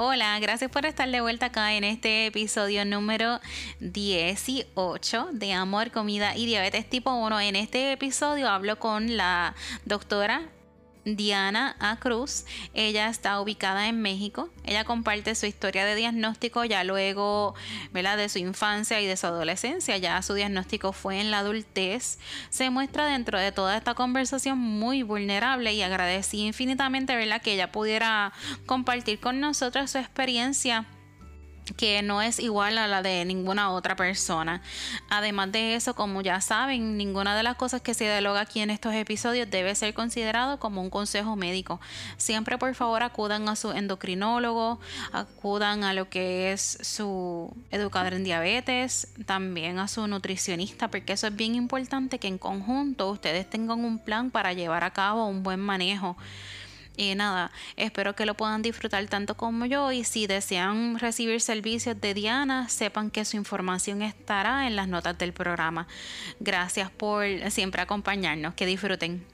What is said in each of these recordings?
Hola, gracias por estar de vuelta acá en este episodio número 18 de Amor, Comida y Diabetes tipo 1. En este episodio hablo con la doctora Diana A. Cruz. Ella está ubicada en México. Ella comparte su historia de diagnóstico ya luego ¿verdad? de su infancia y de su adolescencia. Ya su diagnóstico fue en la adultez. Se muestra dentro de toda esta conversación muy vulnerable y agradecí infinitamente ¿verdad? que ella pudiera compartir con nosotros su experiencia que no es igual a la de ninguna otra persona. Además de eso, como ya saben, ninguna de las cosas que se dialoga aquí en estos episodios debe ser considerado como un consejo médico. Siempre por favor acudan a su endocrinólogo, acudan a lo que es su educador en diabetes, también a su nutricionista, porque eso es bien importante que en conjunto ustedes tengan un plan para llevar a cabo un buen manejo y nada, espero que lo puedan disfrutar tanto como yo y si desean recibir servicios de Diana, sepan que su información estará en las notas del programa. Gracias por siempre acompañarnos, que disfruten.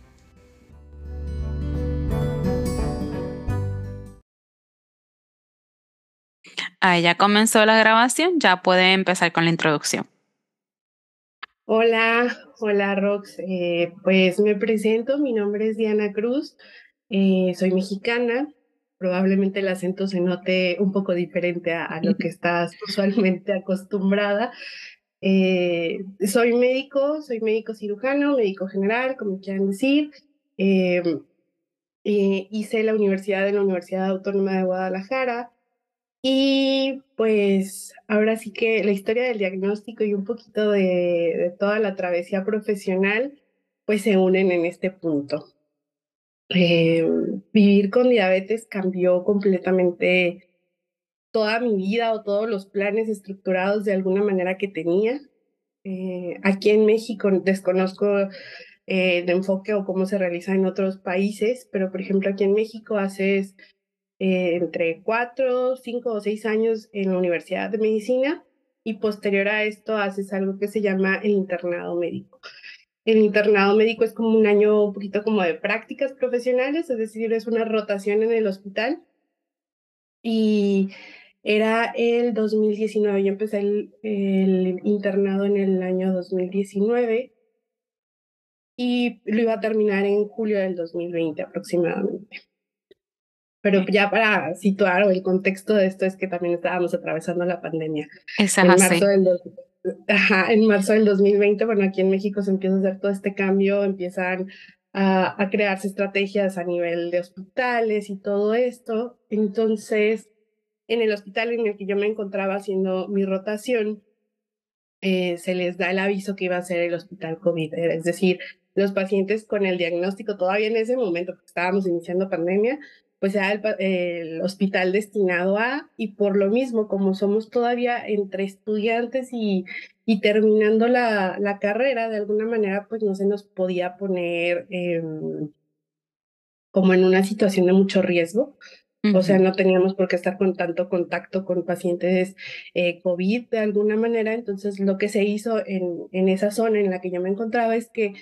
Ah, ya comenzó la grabación, ya puede empezar con la introducción. Hola, hola Rox. Eh, pues me presento, mi nombre es Diana Cruz. Eh, soy mexicana, probablemente el acento se note un poco diferente a, lo que estás usualmente acostumbrada. Eh, soy médico, soy médico cirujano, médico general, como quieran decir. Em, eh, hice la universidad en la Universidad Autónoma de Guadalajara. Y pues ahora sí que la historia del diagnóstico y un poquito de, de toda la travesía profesional pues se unen en este punto. Eh, vivir con diabetes cambió completamente toda mi vida o todos los planes estructurados de alguna manera que tenía. Eh, aquí en México desconozco eh, el enfoque o cómo se realiza en otros países, pero por ejemplo aquí en México haces entre cuatro, cinco o seis años en la Universidad de Medicina y posterior a esto haces algo que se llama el internado médico. El internado médico es como un año un poquito como de prácticas profesionales, es decir, es una rotación en el hospital. Y era el 2019, yo empecé el, el internado en el año 2019 y lo iba a terminar en julio del 2020 aproximadamente. Pero ya para situar el contexto de esto es que también estábamos atravesando la pandemia. Esa en marzo del en marzo del 2020, bueno, aquí en México se empieza a hacer todo este cambio, empiezan a, a, crearse estrategias a nivel de hospitales y todo esto. Entonces, en el hospital en el que yo me encontraba haciendo mi rotación, eh, se les da el aviso que iba a ser el hospital COVID, es decir, los pacientes con el diagnóstico todavía en ese momento, porque estábamos iniciando pandemia, pues sea el, hospital destinado a, y por lo mismo, como somos todavía entre estudiantes y, y terminando la, la, carrera, de alguna manera, pues no se nos podía poner como en una situación de mucho riesgo. O sea, no teníamos por qué estar con tanto contacto con pacientes eh, COVID de alguna manera. Entonces, lo que se hizo en, en esa zona en la que yo me encontraba es que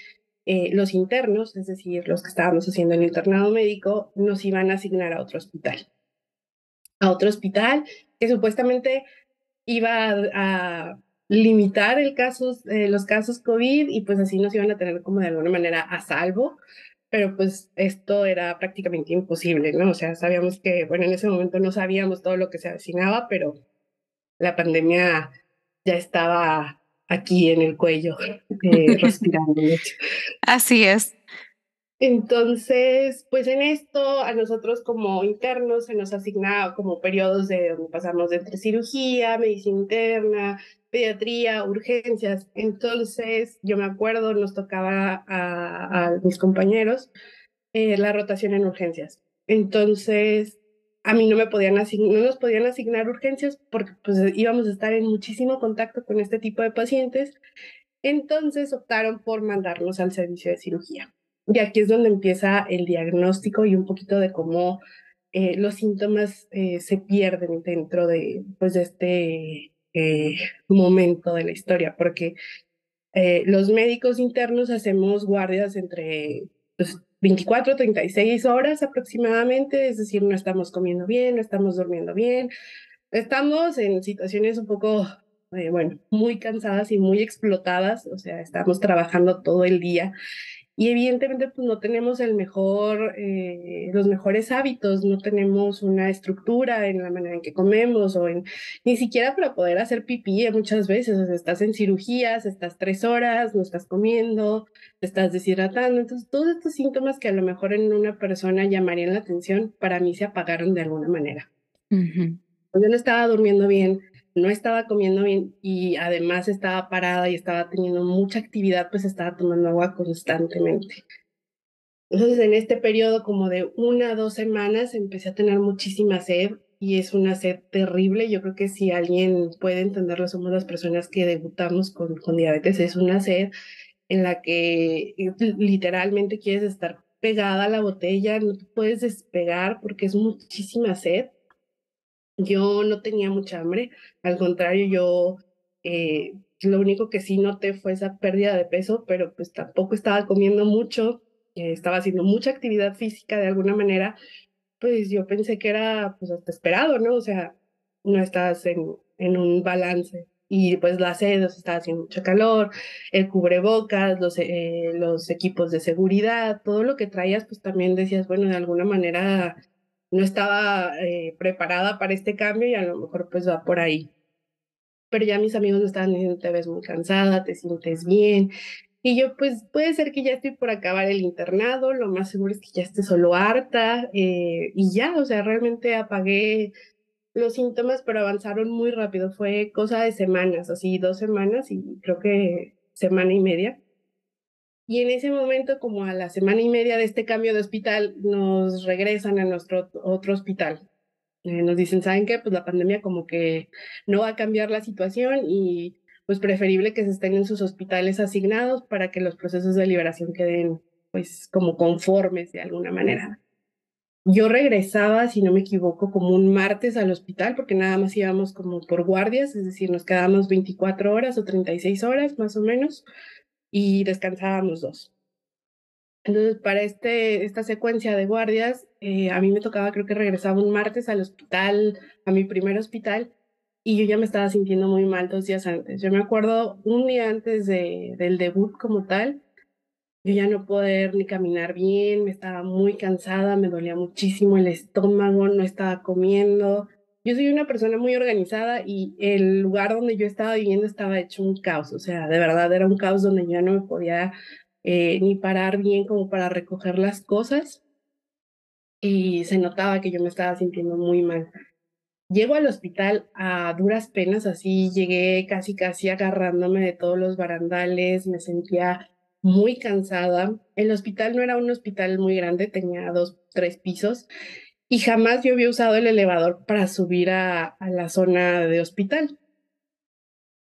eh, los internos, es decir, los que estábamos haciendo el internado médico, nos iban a asignar a otro hospital. A otro hospital que supuestamente iba a, limitar el casos, eh, los casos COVID y pues así nos iban a tener como de alguna manera a salvo, pero pues esto era prácticamente imposible, ¿no? O sea, sabíamos que, bueno, en ese momento no sabíamos todo lo que se avecinaba, pero la pandemia ya estaba aquí en el cuello, eh, respirando. Así es. Entonces, pues en esto a nosotros como internos se nos asigna como periodos de donde pasamos de entre cirugía, medicina interna, pediatría, urgencias. Entonces, yo me acuerdo, nos tocaba a, a mis compañeros eh, la rotación en urgencias. Entonces, a mí no me podían no nos podían asignar urgencias porque pues íbamos a estar en muchísimo contacto con este tipo de pacientes. Entonces optaron por mandarnos al servicio de cirugía. Y aquí es donde empieza el diagnóstico y un poquito de cómo eh, los síntomas eh, se pierden dentro de, pues, de este eh, momento de la historia, porque los médicos internos hacemos guardias entre pues, 24, 36 horas aproximadamente, es decir, no estamos comiendo bien, no estamos durmiendo bien, estamos en situaciones un poco, eh, bueno, muy cansadas y muy explotadas, o sea, estamos trabajando todo el día y evidentemente pues no tenemos el mejor, eh, los mejores hábitos, no tenemos una estructura en la manera en que comemos o en, ni siquiera para poder hacer pipí muchas veces, o sea, estás en cirugías, estás tres horas, no estás comiendo, te estás deshidratando, entonces todos estos síntomas que a lo mejor en una persona llamarían la atención, para mí se apagaron de alguna manera. Yo no estaba durmiendo bien, no estaba comiendo bien y además estaba parada y estaba teniendo mucha actividad, pues estaba tomando agua constantemente. Entonces, en este periodo como de una dos semanas empecé a tener muchísima sed y es una sed terrible. Yo creo que si alguien puede entenderlo, somos las personas que debutamos con, con diabetes. Es una sed en la que eh, literalmente quieres estar pegada a la botella, no te puedes despegar porque es muchísima sed yo no tenía mucha hambre, al contrario, yo eh, lo único que sí noté fue esa pérdida de peso, pero pues tampoco estaba comiendo mucho, eh, estaba haciendo mucha actividad física de alguna manera, pues yo pensé que era pues hasta esperado, ¿no? O sea, no estás en, en un balance. Y pues la sed, estaba haciendo mucho calor, el cubrebocas, los, eh, los equipos de seguridad, todo lo que traías, pues también decías, bueno, de alguna manera no estaba eh, preparada para este cambio y a lo mejor pues va por ahí. Pero ya mis amigos me estaban diciendo, te ves muy cansada, te sientes bien. Y yo pues puede ser que ya estoy por acabar el internado, lo más seguro es que ya esté solo harta eh, y ya, o sea, realmente apagué los síntomas, pero avanzaron muy rápido. Fue cosa de semanas, así dos semanas y creo que semana y media. Y en ese momento, como a la semana y media de este cambio de hospital, nos regresan a nuestro otro hospital. Eh, nos dicen, ¿saben qué? Pues la pandemia como que no va a cambiar la situación y pues preferible que se estén en sus hospitales asignados para que los procesos de liberación queden pues como conformes de alguna manera. Yo regresaba, si no me equivoco, como un martes al hospital, porque nada más íbamos como por guardias, es decir, nos quedábamos 24 horas o 36 horas más o menos y descansábamos dos. Entonces, para este, esta secuencia de guardias, eh, a mí me tocaba, creo que regresaba un martes al hospital, a mi primer hospital, y yo ya me estaba sintiendo muy mal dos días antes. Yo me acuerdo un día antes de, del debut como tal, yo ya no poder ni caminar bien, me estaba muy cansada, me dolía muchísimo el estómago, no estaba comiendo, yo soy una persona muy organizada y el lugar donde yo estaba viviendo estaba hecho un caos, o sea, de verdad era un caos donde yo no me podía eh, ni parar bien como para recoger las cosas y se notaba que yo me estaba sintiendo muy mal. Llego al hospital a duras penas, así llegué casi casi agarrándome de todos los barandales, me sentía muy cansada. El hospital no era un hospital muy grande, tenía dos, tres pisos y jamás yo había usado el elevador para subir a, la zona de hospital.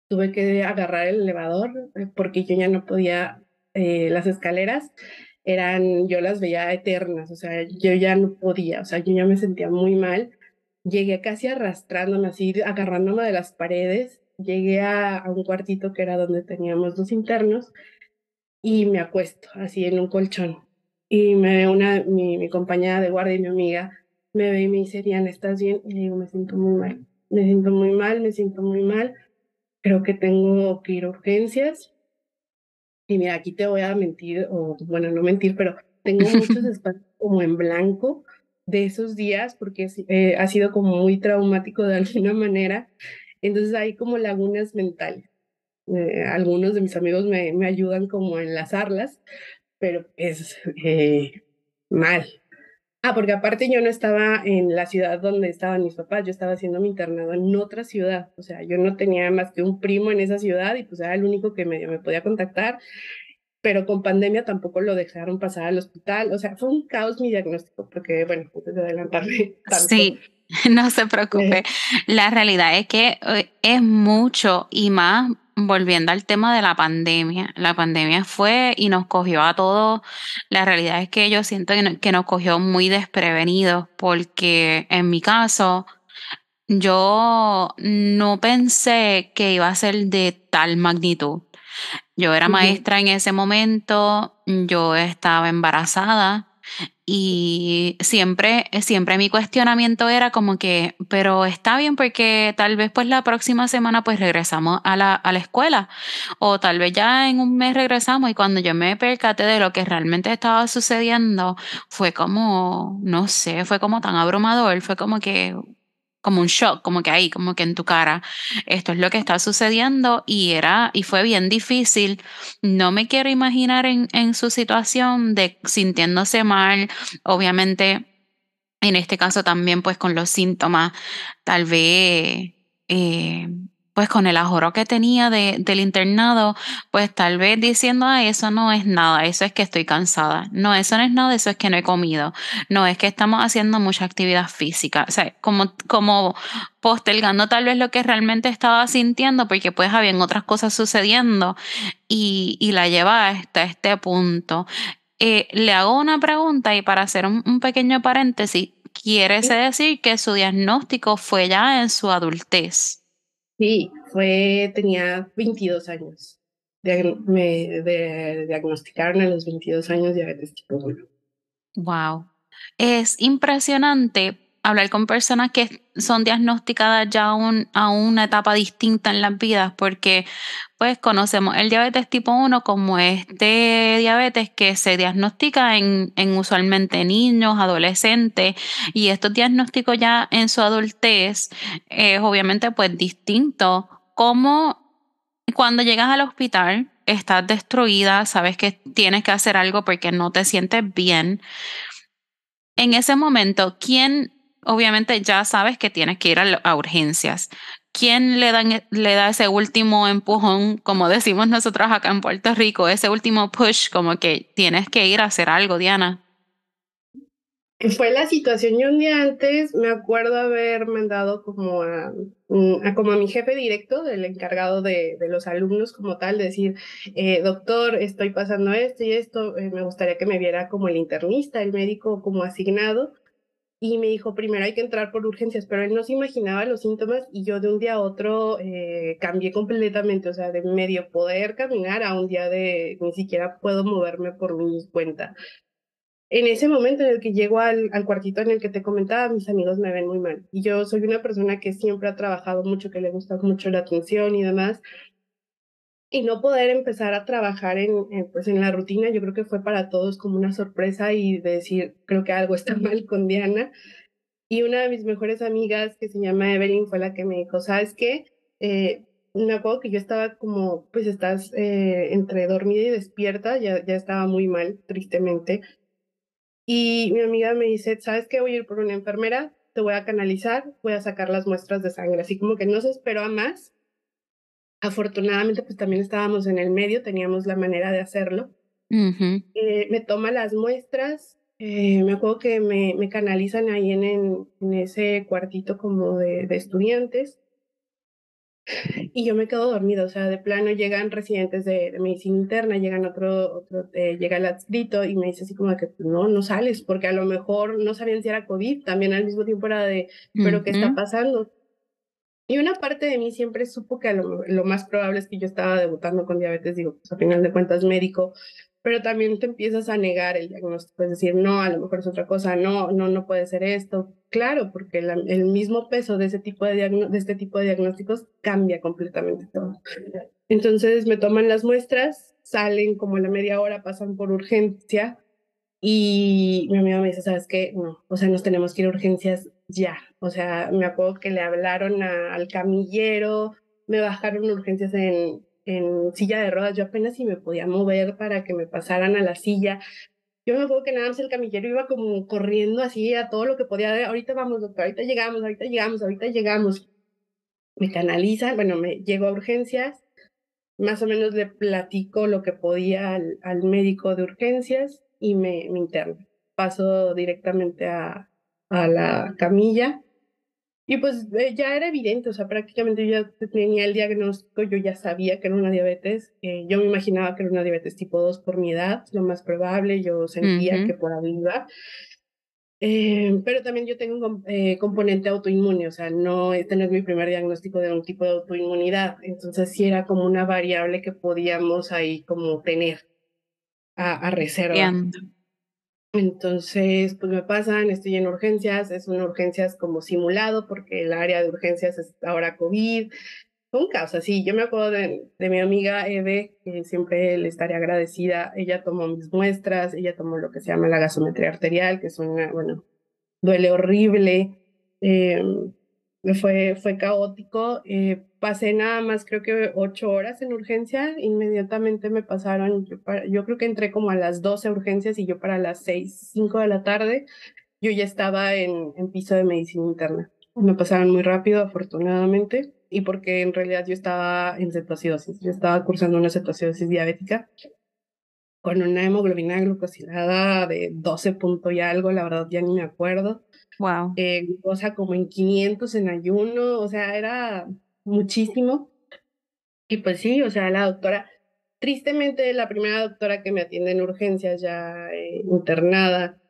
Tuve que agarrar el elevador eh, porque yo ya no podía, eh, las escaleras eran, yo las veía eternas, o sea, yo ya no podía, o sea, yo ya me sentía muy mal. Llegué casi arrastrándome así, agarrándome de las paredes. Llegué a, un cuartito que era donde teníamos dos internos y me acuesto así en un colchón. Y me una, mi, mi compañera de guardia y mi amiga me ve y me dice, Diana, ¿estás bien? Y le digo, me siento muy mal, me siento muy mal, me siento muy mal, creo que tengo que ir a urgencias. Y mira, aquí te voy a mentir, o bueno, no mentir, pero tengo muchos espacios como en blanco de esos días porque eh, ha sido como muy traumático de alguna manera. Entonces hay como lagunas mentales. Eh, algunos de mis amigos me, me ayudan como a enlazarlas, pero es eh, mal, Ah, porque aparte yo no estaba en la ciudad donde estaban mis papás, yo estaba haciendo mi internado en otra ciudad, o sea, yo no tenía más que un primo en esa ciudad y pues era el único que me, me podía contactar, pero con pandemia tampoco lo dejaron pasar al hospital, o sea, fue un caos mi diagnóstico, porque bueno, antes de adelantarme. Tanto, sí, no se preocupe, la realidad es que eh, es mucho y más volviendo al tema de la pandemia, la pandemia fue y nos cogió a todos. La realidad es que yo siento que, nos cogió muy desprevenidos porque en mi caso yo no pensé que iba a ser de tal magnitud. Yo era maestra en ese momento, yo estaba embarazada y siempre, siempre mi cuestionamiento era como que, pero está bien porque tal vez pues la próxima semana pues regresamos a la, a la escuela o tal vez ya en un mes regresamos y cuando yo me percaté de lo que realmente estaba sucediendo fue como, no sé, fue como tan abrumador, fue como que, como un shock, como que ahí, como que en tu cara, esto es lo que está sucediendo y era, y fue bien difícil. No me quiero imaginar en, su situación de sintiéndose mal, obviamente, en este caso también pues con los síntomas, tal vez eh, pues con el ajoro que tenía de, del internado, pues tal vez diciendo, ah, eso no es nada, eso es que estoy cansada. No, eso no es nada, eso es que no he comido. No, es que estamos haciendo mucha actividad física. O sea, como, como postergando tal vez lo que realmente estaba sintiendo, porque pues habían otras cosas sucediendo y, y la lleva hasta este punto. Eh, le hago una pregunta y para hacer un, un pequeño paréntesis, quiere decir que su diagnóstico fue ya en su adultez. Sí, fue, tenía 22 años. me diagnosticaron a los 22 años diabetes tipo 1. Wow. Es impresionante hablar con personas que son diagnosticadas ya a una etapa distinta en las vidas, porque pues conocemos el diabetes tipo 1 como este diabetes que se diagnostica en, en usualmente niños, adolescentes, y estos diagnósticos ya en su adultez es obviamente pues distinto. Como cuando llegas al hospital, estás destruida, sabes que tienes que hacer algo porque no te sientes bien. En ese momento, ¿quién obviamente ya sabes que tienes que ir a, urgencias. ¿Quién le, dan, le da ese último empujón, como decimos nosotros acá en Puerto Rico, ese último push, como que tienes que ir a hacer algo, Diana? Fue la situación, yo un día antes me acuerdo haber mandado como a, como a mi jefe directo, el encargado de, de los alumnos como tal, decir, eh, doctor, estoy pasando esto y esto, eh, me gustaría que me viera como el internista, el médico como asignado, y me dijo, primero hay que entrar por urgencias, pero él no se imaginaba los síntomas y yo de un día a otro eh, cambié completamente, o sea, de medio poder caminar a un día de ni siquiera puedo moverme por mi cuenta. En ese momento en el que llego al, al cuartito en el que te comentaba, mis amigos me ven muy mal. Y yo soy una persona que siempre ha trabajado mucho, que le gusta mucho la atención y demás y no poder empezar a trabajar en, pues en la rutina, yo creo que fue para todos como una sorpresa y de decir, creo que algo está mal con Diana. Y una de mis mejores amigas, que se llama Evelyn, fue la que me dijo, ¿sabes qué? Eh, me acuerdo que yo estaba como, pues estás eh, entre dormida y despierta, ya, ya estaba muy mal, tristemente. Y mi amiga me dice, ¿sabes qué? Voy a ir por una enfermera, te voy a canalizar, voy a sacar las muestras de sangre. Así como que no se esperó a más Afortunadamente, pues también estábamos en el medio, teníamos la manera de hacerlo. Eh, me toma las muestras, eh, me acuerdo que me, me canalizan ahí en, en, ese cuartito como de, de, estudiantes y yo me quedo dormida, o sea, de plano llegan residentes de, medicina interna, llegan otro, otro eh, llega el adscrito y me dice así como que no, no sales, porque a lo mejor no sabían si era COVID, también al mismo tiempo era de, pero ¿qué está pasando? Y una parte de mí siempre supo que lo, lo, más probable es que yo estaba debutando con diabetes, digo, pues a final de cuentas médico, pero también te empiezas a negar el diagnóstico, es decir, no, a lo mejor es otra cosa, no, no, no puede ser esto. Claro, porque el mismo peso de, ese tipo de, de este tipo de diagnósticos cambia completamente todo. Entonces me toman las muestras, salen como a la media hora, pasan por urgencia y mi amiga me dice, ¿sabes qué? No, o sea, nos tenemos que ir a urgencias ya. O sea, me acuerdo que le hablaron al camillero, me bajaron urgencias en, en silla de ruedas, yo apenas si me podía mover para que me pasaran a la silla. Yo me acuerdo que nada más el camillero iba como corriendo así a todo lo que podía. Ahorita vamos, doctor, ahorita llegamos, ahorita llegamos, ahorita llegamos. Me canalizan, bueno, me llego a urgencias, más o menos le platico lo que podía al, al médico de urgencias y me, me interno. Paso directamente a, a la camilla. Y pues eh, ya era evidente, o sea, prácticamente yo ya tenía el diagnóstico, yo ya sabía que era una diabetes, eh, yo me imaginaba que era una diabetes tipo 2 por mi edad, lo más probable, yo sentía que por ahí iba. Eh, pero también yo tengo un eh, componente autoinmune, o sea, no, este no es mi primer diagnóstico de un tipo de autoinmunidad, entonces sí era como una variable que podíamos ahí como tener a, a reserva. Entonces, pues me pasan, estoy en urgencias, es una urgencias como simulado porque el área de urgencias es ahora COVID. Un caos, así. Yo me acuerdo de, de, mi amiga Eve, que siempre le estaré agradecida. Ella tomó mis muestras, ella tomó lo que se llama la gasometría arterial, que es una, bueno, duele horrible. Eh, fue, fue caótico. Eh, pasé nada más, creo que ocho horas en urgencia. Inmediatamente me pasaron, yo, yo, creo que entré como a las 12 urgencias y yo para las seis, cinco de la tarde, yo ya estaba en, en piso de medicina interna. Me pasaron muy rápido, afortunadamente, y porque en realidad yo estaba en cetoacidosis. Yo estaba cursando una cetoacidosis diabética con una hemoglobina glucosilada de 12 puntos y algo, la verdad ya ni me acuerdo. Wow. Eh, o sea, como en 500 en ayuno, o sea, era muchísimo. Y pues sí, o sea, la doctora, tristemente la primera doctora que me atiende en urgencias ya eh, internada,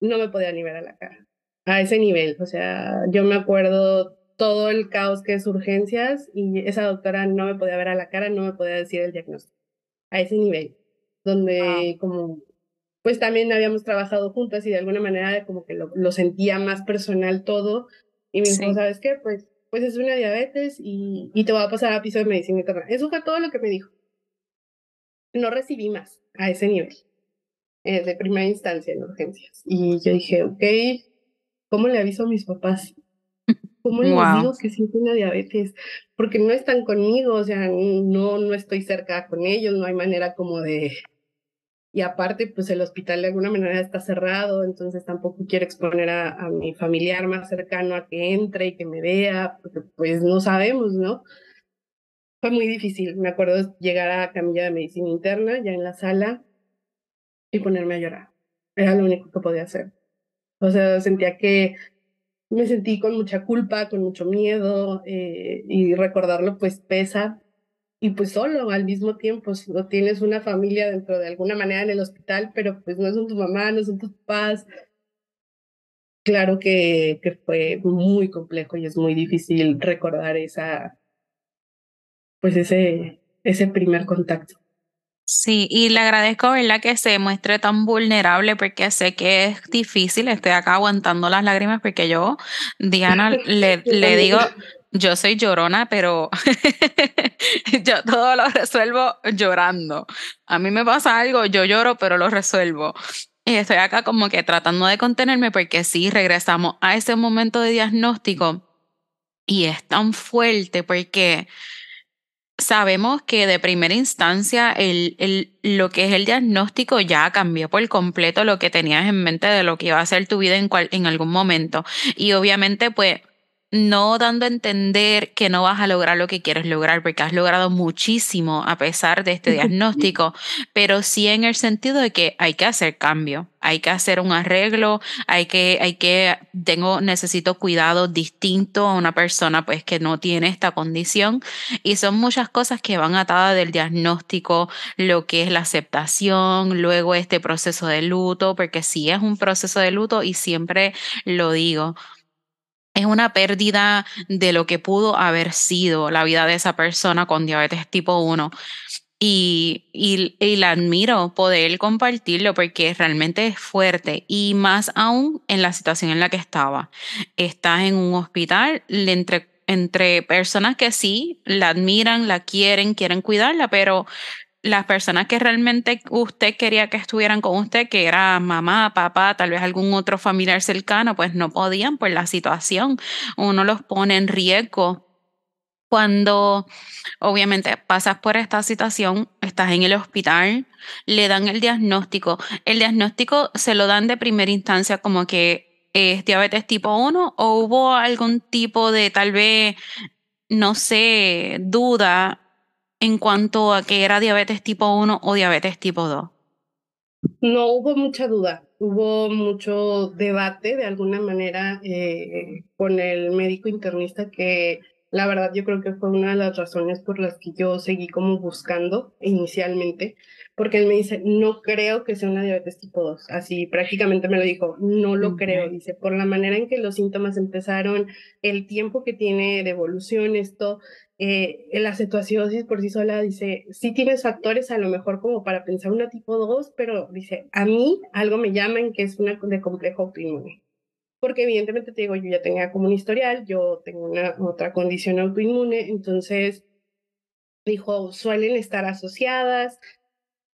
no me podía ni ver a la cara, a ese nivel. O sea, yo me acuerdo todo el caos que es urgencias y esa doctora no me podía ver a la cara, no me podía decir el diagnóstico, a ese nivel, donde como pues también habíamos trabajado juntas y de alguna manera como que lo, lo sentía más personal todo. Y me dijo, ¿sabes qué? Pues, pues es una diabetes y, y te va a pasar a piso de medicina interna. Eso fue todo lo que me dijo. No recibí más a ese nivel, eh, de primera instancia en urgencias. Y yo dije, ok, ¿cómo le aviso a mis papás? ¿Cómo les digo que siento una diabetes? Porque no están conmigo, o sea, no, no estoy cerca con ellos, no hay manera como de, y aparte, pues el hospital de alguna manera está cerrado, entonces tampoco quiero exponer a, a, mi familiar más cercano a que entre y que me vea, porque pues no sabemos, ¿no? Fue muy difícil, me acuerdo llegar a camilla de medicina interna, ya en la sala, y ponerme a llorar. Era lo único que podía hacer. O sea, sentía que me sentí con mucha culpa, con mucho miedo, eh, y recordarlo pues pesa, y pues solo al mismo tiempo, si no tienes una familia dentro de alguna manera en el hospital, pero pues no son tu mamá, no son tus papás. Claro que, que fue muy complejo y es muy difícil recordar esa, pues ese, ese primer contacto. Sí, y le agradezco, ¿verdad? Que se muestre tan vulnerable porque sé que es difícil. Estoy acá aguantando las lágrimas porque yo, Diana, le, le digo, yo soy llorona, pero yo todo lo resuelvo llorando. A mí me pasa algo, yo lloro, pero lo resuelvo. Y estoy acá como que tratando de contenerme porque sí, regresamos a ese momento de diagnóstico y es tan fuerte porque sabemos que de primera instancia el, el, lo que es el diagnóstico ya cambió por completo lo que tenías en mente de lo que iba a ser tu vida en, cual, en algún momento. Y obviamente pues no dando a entender que no vas a lograr lo que quieres lograr, porque has logrado muchísimo a pesar de este diagnóstico, pero sí en el sentido de que hay que hacer cambio, hay que hacer un arreglo, hay que, hay que, tengo, necesito cuidado distinto a una persona pues que no tiene esta condición y son muchas cosas que van atadas del diagnóstico, lo que es la aceptación, luego este proceso de luto, porque sí es un proceso de luto y siempre lo digo, es una pérdida de lo que pudo haber sido la vida de esa persona con diabetes tipo 1. Y, y, y, la admiro poder compartirlo porque realmente es fuerte y más aún en la situación en la que estaba. Estás en un hospital entre, entre personas que sí la admiran, la quieren, quieren cuidarla, pero las personas que realmente usted quería que estuvieran con usted, que era mamá, papá, tal vez algún otro familiar cercano, pues no podían por la situación. Uno los pone en riesgo. Cuando obviamente pasas por esta situación, estás en el hospital, le dan el diagnóstico. El diagnóstico se lo dan de primera instancia como que es diabetes tipo 1 o hubo algún tipo de tal vez, no sé, duda en cuanto a que era diabetes tipo 1 o diabetes tipo 2? No hubo mucha duda, hubo mucho debate de alguna manera eh, con el médico internista que la verdad yo creo que fue una de las razones por las que yo seguí como buscando inicialmente, porque él me dice, no creo que sea una diabetes tipo 2. Así prácticamente me lo dijo, no lo creo. Dice, por la manera en que los síntomas empezaron, el tiempo que tiene de evolución esto, eh, la cetoacidosis por sí sola, dice, sí tienes factores a lo mejor como para pensar una tipo 2, pero dice, a mí algo me llama en que es una de complejo autoinmune. Porque evidentemente te digo, yo ya tenía como un historial, yo tengo una otra condición autoinmune, entonces dijo, suelen estar asociadas,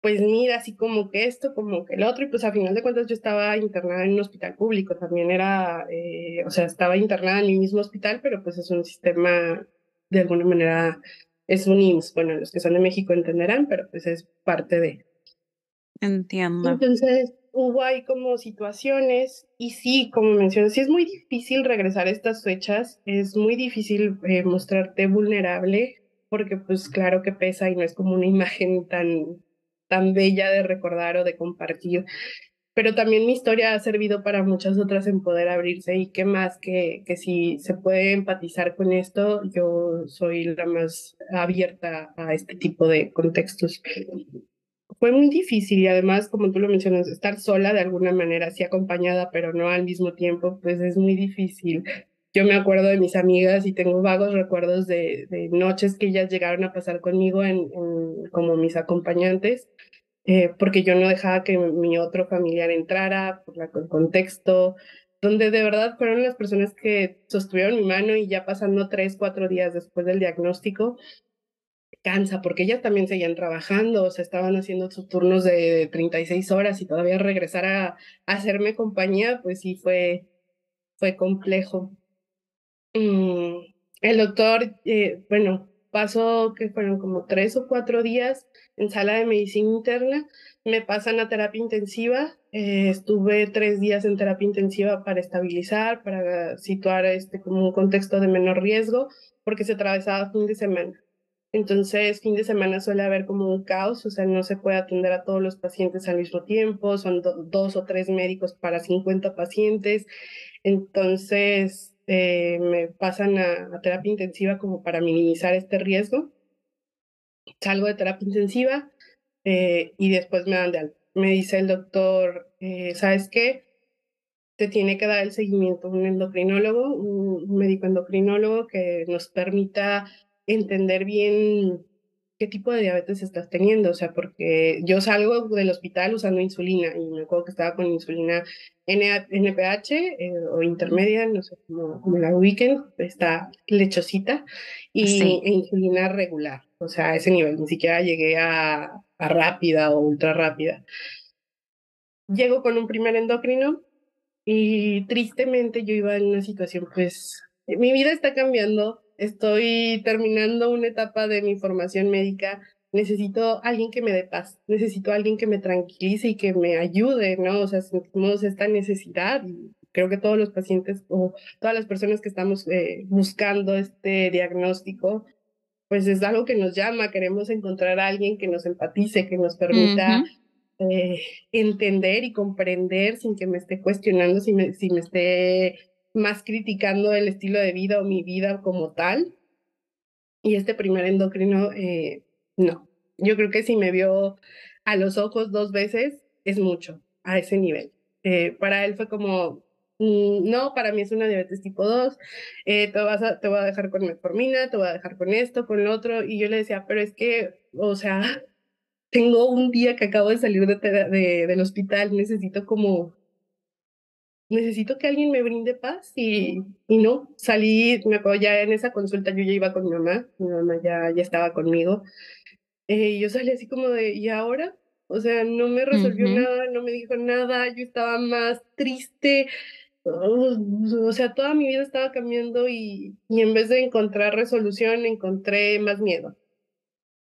pues mira, así como que esto, como que el otro, y pues a final de cuentas yo estaba internada en un hospital público, también era, eh, o sea, estaba internada en mi mismo hospital, pero pues es un sistema, de alguna manera, es un IMSS, bueno, los que son de México entenderán, pero pues es parte de. Entiendo. Entonces, hubo ahí como situaciones, y sí, como mencionas, sí es muy difícil regresar a estas fechas, es muy difícil eh, mostrarte vulnerable, porque pues claro que pesa y no es como una imagen tan tan bella de recordar o de compartir. Pero también mi historia ha servido para muchas otras en poder abrirse y qué más que, que si se puede empatizar con esto, yo soy la más abierta a este tipo de contextos. Fue muy difícil y además, como tú lo mencionas, estar sola de alguna manera, sí acompañada, pero no al mismo tiempo, pues es muy difícil. Yo me acuerdo de mis amigas y tengo vagos recuerdos de, de noches que ellas llegaron a pasar conmigo en, como mis acompañantes, eh, porque yo no dejaba que mi otro familiar entrara por el contexto, donde de verdad fueron las personas que sostuvieron mi mano y ya pasando tres, cuatro días después del diagnóstico, cansa, porque ellas también seguían trabajando, o sea, estaban haciendo sus turnos de 36 horas y todavía regresar a, a hacerme compañía, pues sí fue, fue complejo. Mm, el doctor, eh, bueno, pasó que fueron como tres o cuatro días en sala de medicina interna, me pasan a terapia intensiva, eh, estuve tres días en terapia intensiva para estabilizar, para situar este como un contexto de menor riesgo, porque se atravesaba fin de semana. Entonces, fin de semana suele haber como un caos, o sea, no se puede atender a todos los pacientes al mismo tiempo, son dos o tres médicos para 50 pacientes. Entonces, eh, me pasan a, terapia intensiva como para minimizar este riesgo. Salgo de terapia intensiva eh, y después me dan de alta. Me dice el doctor, eh, ¿sabes qué? Te tiene que dar el seguimiento un endocrinólogo, un médico endocrinólogo que nos permita entender bien qué tipo de diabetes estás teniendo, o sea, porque yo salgo del hospital usando insulina y me acuerdo que estaba con insulina NPH eh, o intermedia, no sé cómo, la ubiquen, está lechosita y e insulina regular, o sea, a ese nivel, ni siquiera llegué a, a rápida o ultra rápida. Llego con un primer endocrino y tristemente yo iba en una situación, pues, mi vida está cambiando estoy terminando una etapa de mi formación médica, necesito alguien que me dé paz, necesito alguien que me tranquilice y que me ayude, ¿no? O sea, sentimos esta necesidad y creo que todos los pacientes o todas las personas que estamos eh, buscando este diagnóstico, pues es algo que nos llama, queremos encontrar a alguien que nos empatice, que nos permita eh, entender y comprender sin que me esté cuestionando, si me, si me esté más criticando el estilo de vida o mi vida como tal. Y este primer endocrino, eh, no. Yo creo que si me vio a los ojos dos veces, es mucho a ese nivel. Eh, para él fue como, mm, no, para mí es una diabetes tipo 2, eh, te, vas a, te voy a dejar con metformina, te voy a dejar con esto, con lo otro. Y yo le decía, pero es que, o sea, tengo un día que acabo de salir de, de, del hospital, necesito como necesito que alguien me brinde paz y, y no, salí, me acuerdo ya en esa consulta, yo ya iba con mi mamá, mi mamá ya, ya estaba conmigo, eh, y yo salí así como de, ¿y ahora? O sea, no me resolvió nada, no me dijo nada, yo estaba más triste, o sea, toda mi vida estaba cambiando y, y en vez de encontrar resolución, encontré más miedo.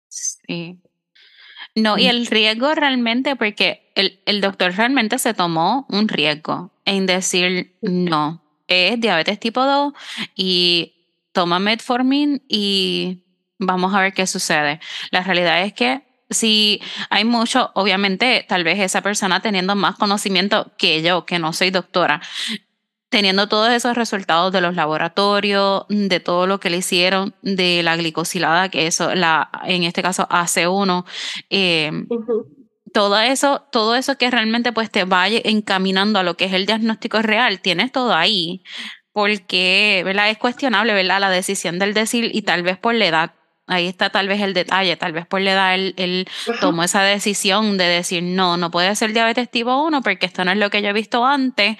Sí. No, y el riesgo realmente, porque el, el doctor realmente se tomó un riesgo en decir no, es diabetes tipo 2 y toma metformin y vamos a ver qué sucede. La realidad es que si hay mucho, obviamente, tal vez esa persona teniendo más conocimiento que yo, que no soy doctora, teniendo todos esos resultados de los laboratorios, de todo lo que le hicieron, de la glicosilada, que eso, la, en este caso AC1, eh, todo eso, todo eso que realmente pues te vaya encaminando a lo que es el diagnóstico real, tienes todo ahí. Porque, ¿verdad? Es cuestionable, ¿verdad? La decisión del decir y tal vez por la edad. Ahí está tal vez el detalle, tal vez por la edad él, él tomó esa decisión de decir, no, no puede ser diabetes tipo 1 porque esto no es lo que yo he visto antes,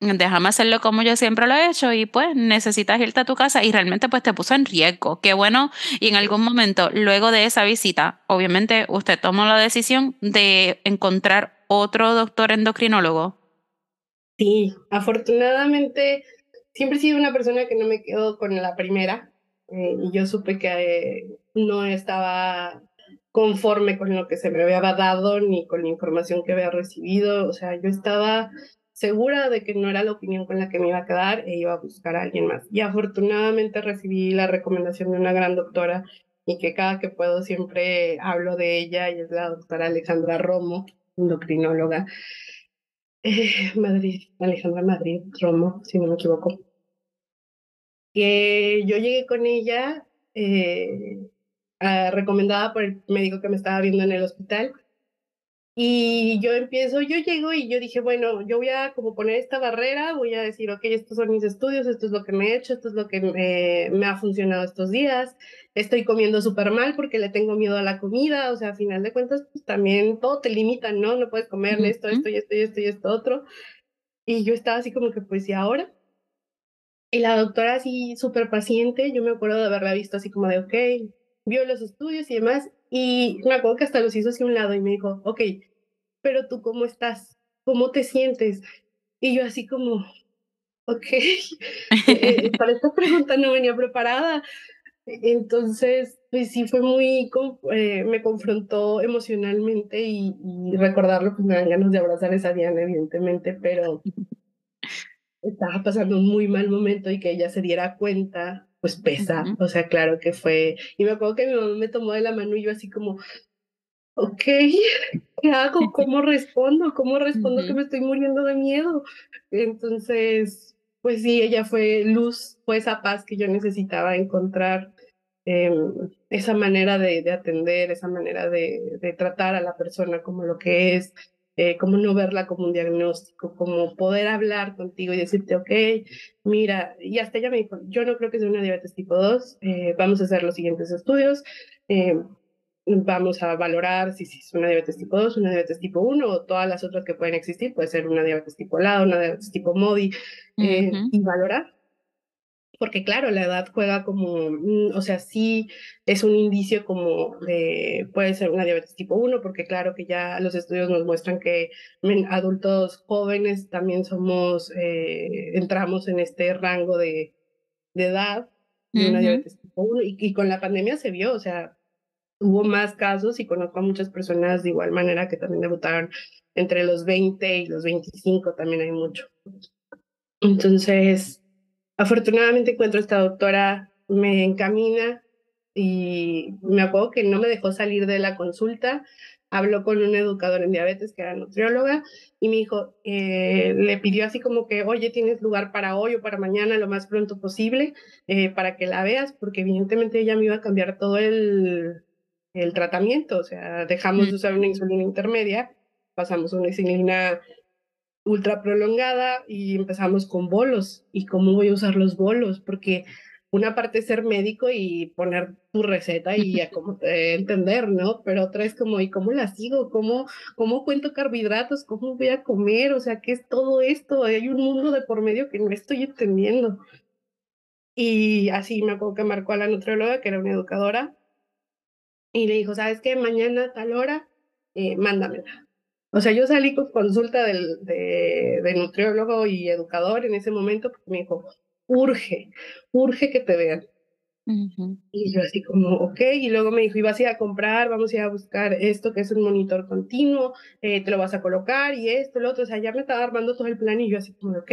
déjame hacerlo como yo siempre lo he hecho y pues necesitas irte a tu casa y realmente pues te puso en riesgo. Qué bueno. Y en algún momento, luego de esa visita, obviamente usted tomó la decisión de encontrar otro doctor endocrinólogo. Sí, afortunadamente siempre he sido una persona que no me quedo con la primera eh, y yo supe que eh, no estaba conforme con lo que se me había dado ni con la información que había recibido. O sea, yo estaba segura de que no era la opinión con la que me iba a quedar e iba a buscar a alguien más. Y afortunadamente recibí la recomendación de una gran doctora y que cada que puedo siempre hablo de ella y es la doctora Alejandra Romo, endocrinóloga. Eh, Madrid, Alejandra Madrid Romo, si no me equivoco. Que yo llegué con ella eh, recomendada por el médico que me estaba viendo en el hospital y yo empiezo, yo llego y yo dije, bueno, yo voy a como poner esta barrera, voy a decir, ok, estos son mis estudios, esto es lo que me he hecho, esto es lo que me, me ha funcionado estos días, estoy comiendo súper mal porque le tengo miedo a la comida, o sea, a final de cuentas, pues también todo te limita, ¿no? No puedes comer esto, esto y esto y esto y esto otro. Y yo estaba así como que, pues, ¿y ahora? Y la doctora así súper paciente, yo me acuerdo de haberla visto así como de, ok, vio los estudios y demás, y me acuerdo que hasta los hizo hacia un lado y me dijo, ok, pero tú cómo estás, cómo te sientes. Y yo así como, ok, eh, para esta pregunta no venía preparada. Entonces, pues sí fue muy, eh, me confrontó emocionalmente y, recordarlo, pues me dan ganas de abrazar a esa Diana, evidentemente, pero estaba pasando un muy mal momento y que ella se diera cuenta, pues pesa, o sea, claro que fue, y me acuerdo que mi mamá me tomó de la mano y yo así como, ok, ¿qué hago? ¿Cómo respondo? ¿Cómo respondo que me estoy muriendo de miedo? Entonces, pues sí, ella fue luz, fue esa paz que yo necesitaba encontrar, em, esa manera de, atender, esa manera de, tratar a la persona como lo que es, eh, como no verla como un diagnóstico, como poder hablar contigo y decirte, ok, mira, y hasta ella me dijo, yo no creo que sea una diabetes tipo 2, eh, vamos a hacer los siguientes estudios. Vamos a valorar si, es una diabetes tipo 2, una diabetes tipo 1 o todas las otras que pueden existir, puede ser una diabetes tipo LA, una diabetes tipo MODI, eh, y valorar. Porque claro, la edad juega como, mm, o sea, sí es un indicio como de, puede ser una diabetes tipo 1, porque claro que ya los estudios nos muestran que adultos jóvenes también somos, eh, entramos en este rango de, de edad de una diabetes tipo 1, y, y con la pandemia se vio, o sea, hubo más casos y conozco a muchas personas de igual manera que también debutaron entre los 20 y los 25, también hay mucho. Entonces, afortunadamente encuentro esta doctora, me encamina y me acuerdo que no me dejó salir de la consulta. Habló con un educador en diabetes que era nutrióloga y me dijo, eh, le pidió así como que, oye, tienes lugar para hoy o para mañana lo más pronto posible eh, para que la veas, porque evidentemente ella me iba a cambiar todo el, el tratamiento, o sea, dejamos de usar una insulina intermedia, pasamos a una insulina ultra prolongada y empezamos con bolos. ¿Y cómo voy a usar los bolos? Porque una parte es ser médico y poner tu receta y a cómo entender, ¿no? Pero otra es como, ¿y cómo la sigo? ¿Cómo, ¿Cómo cuento carbohidratos? ¿Cómo voy a comer? O sea, ¿qué es todo esto? Hay un mundo de por medio que no estoy entendiendo. Y así me acuerdo que marcó a la nutrióloga, que era una educadora, y le dijo, ¿sabes qué? Mañana a tal hora, eh, mándamela. O sea, yo salí con consulta del, de, nutriólogo y educador en ese momento porque me dijo, urge, urge que te vean. Y yo así como, ok, y luego me dijo, y vas a ir a comprar, vamos a ir a buscar esto que es un monitor continuo, eh, te lo vas a colocar y esto, lo otro, o sea, ya me estaba armando todo el plan y yo así como, ok,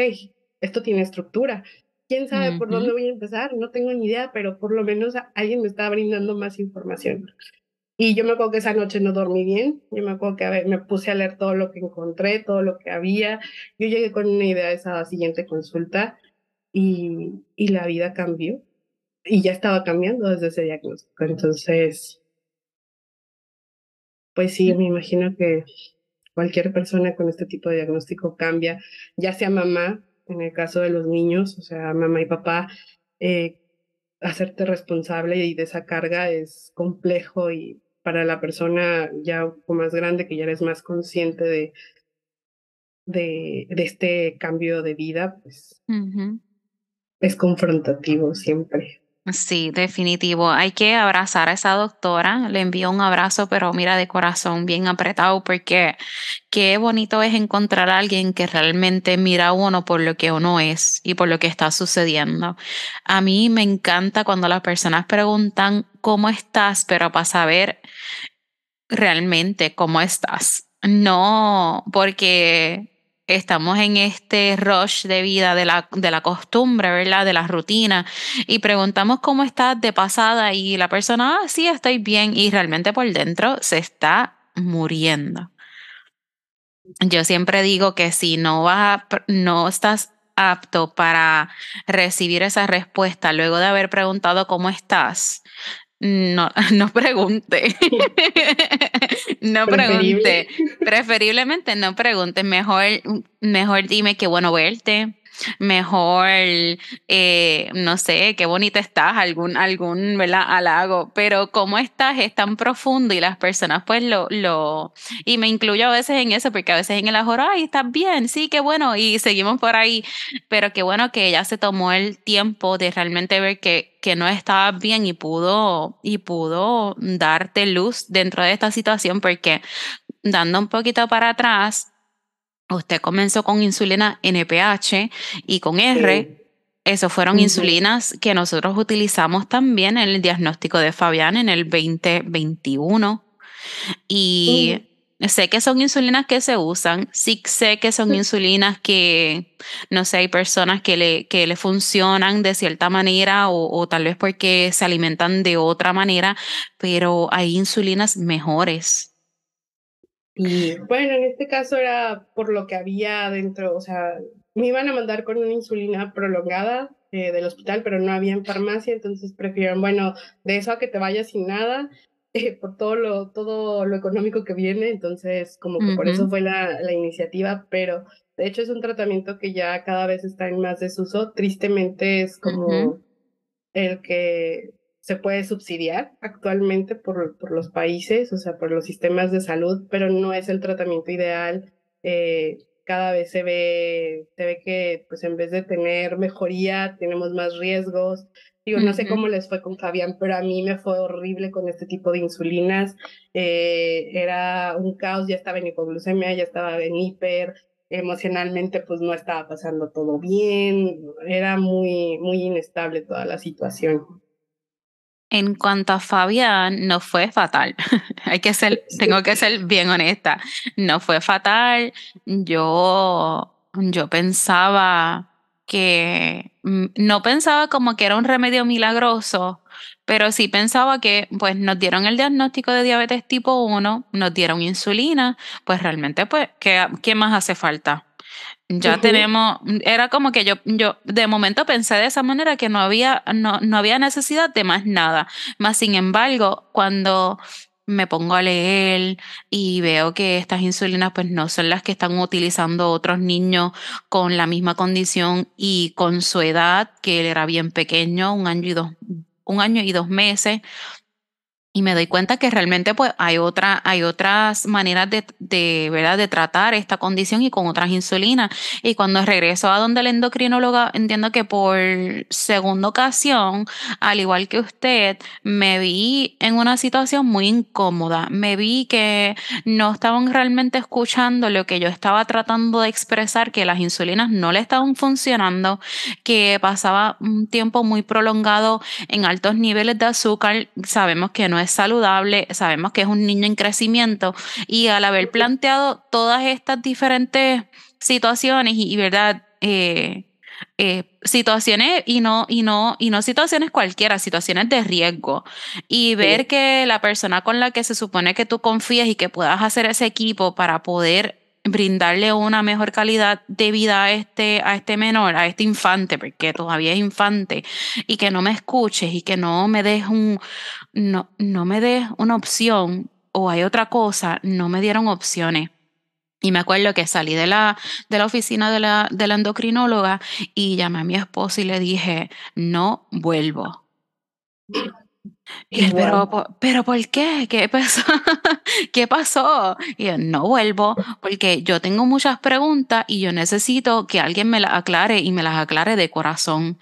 esto tiene estructura, quién sabe por dónde voy a empezar, no tengo ni idea, pero por lo menos alguien me estaba brindando más información. Y yo me acuerdo que esa noche no dormí bien, yo me acuerdo que me puse a leer todo lo que encontré, todo lo que había. Yo llegué con una idea de esa siguiente consulta y, y la vida cambió. Y ya estaba cambiando desde ese diagnóstico. Entonces, pues sí, me imagino que cualquier persona con este tipo de diagnóstico cambia, ya sea mamá, en el caso de los niños, o sea, mamá y papá, eh, hacerte responsable y de esa carga es complejo y para la persona ya un poco más grande, que ya eres más consciente de, de, de este cambio de vida, pues es confrontativo siempre. Sí, definitivo. Hay que abrazar a esa doctora. Le envío un abrazo, pero mira, de corazón bien apretado, porque qué bonito es encontrar a alguien que realmente mira a uno por lo que uno es y por lo que está sucediendo. A mí me encanta cuando las personas preguntan cómo estás, pero para saber realmente cómo estás. No, porque estamos en este rush de vida de la, de la costumbre, ¿verdad? De la rutina y preguntamos cómo estás de pasada y la persona, ah, sí, estoy bien y realmente por dentro se está muriendo. Yo siempre digo que si no vas no estás apto para recibir esa respuesta luego de haber preguntado cómo estás, no, no pregunte. no pregunte. Preferiblemente no pregunte. Mejor, mejor dime que bueno verte mejor, eh, no sé, qué bonita estás, algún, algún, ¿verdad? Halago, pero cómo estás es tan profundo y las personas pues lo, lo, y me incluyo a veces en eso, porque a veces en el ajoro, ay, estás bien, sí, qué bueno, y seguimos por ahí, pero qué bueno que ella se tomó el tiempo de realmente ver que, que no estaba bien y pudo, y pudo darte luz dentro de esta situación, porque dando un poquito para atrás, Usted comenzó con insulina NPH y con R. Esos fueron insulinas que nosotros utilizamos también en el diagnóstico de Fabián en el 2021. Y sé que son insulinas que se usan. Sí sé que son insulinas que, no sé, hay personas que le, que le funcionan de cierta manera o, o tal vez porque se alimentan de otra manera, pero hay insulinas mejores y bueno, en este caso era por lo que había dentro, o sea, me iban a mandar con una insulina prolongada eh, del hospital, pero no había en farmacia, entonces prefirieron, bueno, de eso a que te vayas sin nada, eh, por todo lo, todo lo económico que viene, entonces como que por eso fue la, la iniciativa, pero de hecho es un tratamiento que ya cada vez está en más desuso, tristemente es como el que se puede subsidiar actualmente por, por, los países, o sea, por los sistemas de salud, pero no es el tratamiento ideal. Eh, cada vez se ve, se ve que pues en vez de tener mejoría, tenemos más riesgos. Digo, no sé cómo les fue con Fabián, pero a mí me fue horrible con este tipo de insulinas. Eh, era un caos, ya estaba en hipoglucemia, ya estaba en hiper, emocionalmente pues no estaba pasando todo bien, era muy, muy inestable toda la situación. En cuanto a Fabián, no fue fatal. Hay que ser, tengo que ser bien honesta. No fue fatal. Yo, yo pensaba que mm, no pensaba como que era un remedio milagroso, pero sí pensaba que pues nos dieron el diagnóstico de diabetes tipo 1, nos dieron insulina, pues realmente pues ¿qué, qué más hace falta? Ya tenemos, era como que yo, yo de momento pensé de esa manera que no había, no, no había necesidad de más nada. Más sin embargo, cuando me pongo a leer y veo que estas insulinas pues no son las que están utilizando otros niños con la misma condición y con su edad, que él era bien pequeño, un año y dos, un año y dos meses, y me doy cuenta que realmente pues hay, otra, hay otras maneras de, ¿verdad? de tratar esta condición y con otras insulinas. Y cuando regreso a donde el endocrinóloga, entiendo que por segunda ocasión, al igual que usted, me vi en una situación muy incómoda. Me vi que no estaban realmente escuchando lo que yo estaba tratando de expresar, que las insulinas no le estaban funcionando, que pasaba un tiempo muy prolongado en altos niveles de azúcar. Sabemos que no es saludable, sabemos que es un niño en crecimiento y al haber planteado todas estas diferentes situaciones y, verdad, eh, eh, situaciones y no, y no, y no situaciones cualquiera, situaciones de riesgo. Y ver que la persona con la que se supone que tú confías y que puedas hacer ese equipo para poder brindarle una mejor calidad de vida a este, a este menor, a este infante, porque todavía es infante, y que no me escuches y que no me des un, no, no me una opción o hay otra cosa, no me dieron opciones. Y me acuerdo que salí de la, de la oficina de la, de la endocrinóloga y llamé a mi esposo y le dije, no vuelvo. Y él, pero, pero ¿por qué? ¿Qué pasó? ¿Qué pasó? Y él, no vuelvo porque yo tengo muchas preguntas y yo necesito que alguien me las aclare y me las aclare de corazón.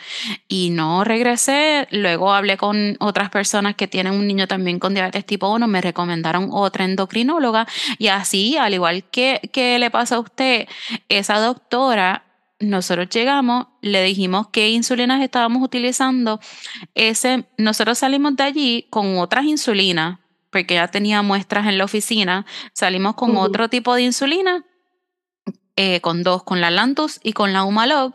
Y no regresé. Luego hablé con otras personas que tienen un niño también con diabetes tipo 1. Me recomendaron otra endocrinóloga. Y así, al igual que, que le pasa a usted, esa doctora nosotros llegamos, le dijimos qué insulinas estábamos utilizando. Ese, nosotros salimos de allí con otras insulinas, porque ya tenía muestras en la oficina. Salimos con otro tipo de insulina, eh, con dos, con la Lantus y con la Humalog,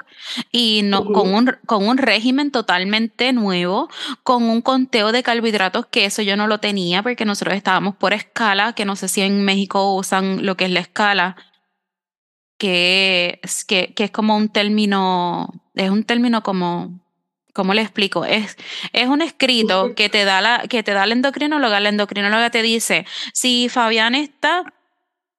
y no, con, un, con un régimen totalmente nuevo, con un conteo de carbohidratos, que eso yo no lo tenía, porque nosotros estábamos por escala, que no sé si en México usan lo que es la escala que es, que, que es como un término, es un término como, ¿cómo le explico? Es, es un escrito que te da la, que te da la endocrinóloga. La endocrinóloga te dice, si Fabián está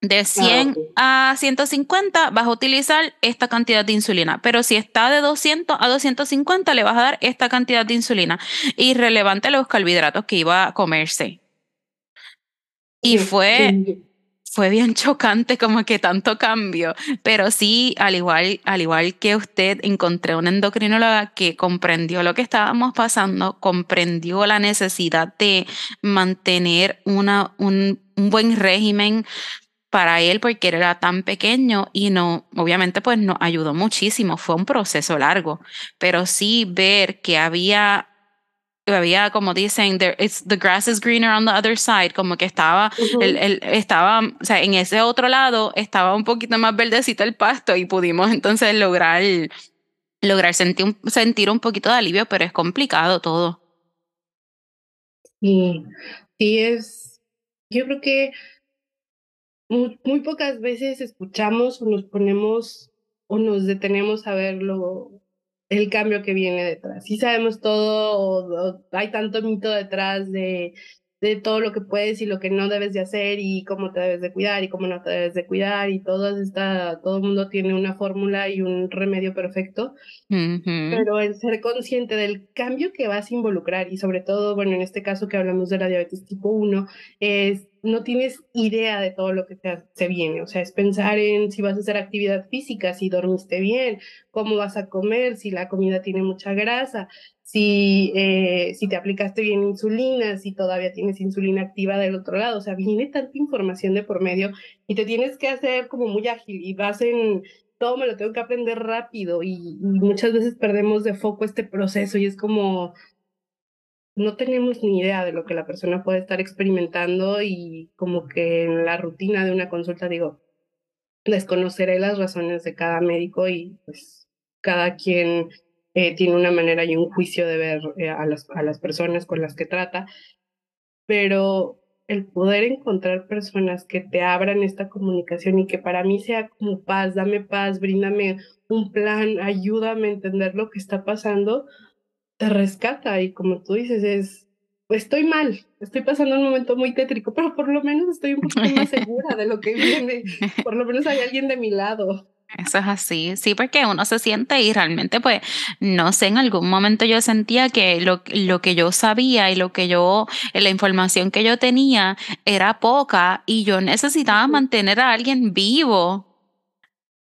de 100 ah, a 150, vas a utilizar esta cantidad de insulina. Pero si está de 200 a 250, le vas a dar esta cantidad de insulina. Irrelevante los carbohidratos que iba a comerse. Y fue fue bien chocante como que tanto cambio, pero sí, al igual, al igual que usted, encontré una endocrinóloga que comprendió lo que estábamos pasando, comprendió la necesidad de mantener una, un, un buen régimen para él porque era tan pequeño y no, obviamente pues nos ayudó muchísimo, fue un proceso largo, pero sí ver que había había como dicen there, it's, the grass is greener on the other side como que estaba el, el, estaba o sea en ese otro lado estaba un poquito más verdecito el pasto y pudimos entonces lograr lograr sentir un, sentir un poquito de alivio pero es complicado todo. Y sí es yo creo que muy, muy pocas veces escuchamos o nos ponemos o nos detenemos a verlo el cambio que viene detrás. Sí sabemos todo, hay tanto mito detrás de, de todo lo que puedes y lo que no debes de hacer y cómo te debes de cuidar y cómo no te debes de cuidar y todo está, todo el mundo tiene una fórmula y un remedio perfecto, pero el ser consciente del cambio que vas a involucrar y sobre todo, bueno, en este caso que hablamos de la diabetes tipo 1, es no tienes idea de todo lo que te, se viene. O sea, es pensar en si vas a hacer actividad física, si dormiste bien, cómo vas a comer, si la comida tiene mucha grasa, si, eh, si te aplicaste bien insulina, si todavía tienes insulina activa del otro lado. O sea, viene tanta información de por medio y te tienes que hacer como muy ágil y vas en todo me lo tengo que aprender rápido y, y muchas veces perdemos de foco este proceso y es como no tenemos ni idea de lo que la persona puede estar experimentando y como que en la rutina de una consulta digo, desconoceré las razones de cada médico y pues cada quien eh, tiene una manera y un juicio de ver eh, a, las, a las personas con las que trata, pero el poder encontrar personas que te abran esta comunicación y que para mí sea como paz, dame paz, bríndame un plan, ayúdame a entender lo que está pasando, te rescata y como tú dices, es, estoy mal, estoy pasando un momento muy tétrico, pero por lo menos estoy un poquito más segura de lo que viene, por lo menos hay alguien de mi lado. Eso es así, sí, porque uno se siente y realmente, pues, no sé, en algún momento yo sentía que lo, lo que yo sabía y lo que yo, la información que yo tenía era poca y yo necesitaba mantener a alguien vivo.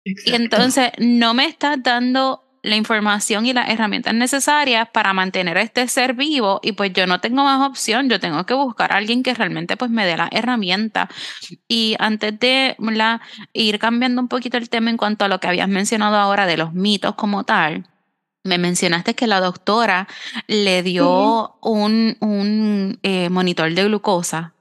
Y entonces no me estás dando la información y las herramientas necesarias para mantener a este ser vivo y pues yo no tengo más opción, yo tengo que buscar a alguien que realmente pues me dé la herramienta. Y antes de la, ir cambiando un poquito el tema en cuanto a lo que habías mencionado ahora de los mitos como tal, me mencionaste que la doctora le dio un, un eh, monitor de glucosa.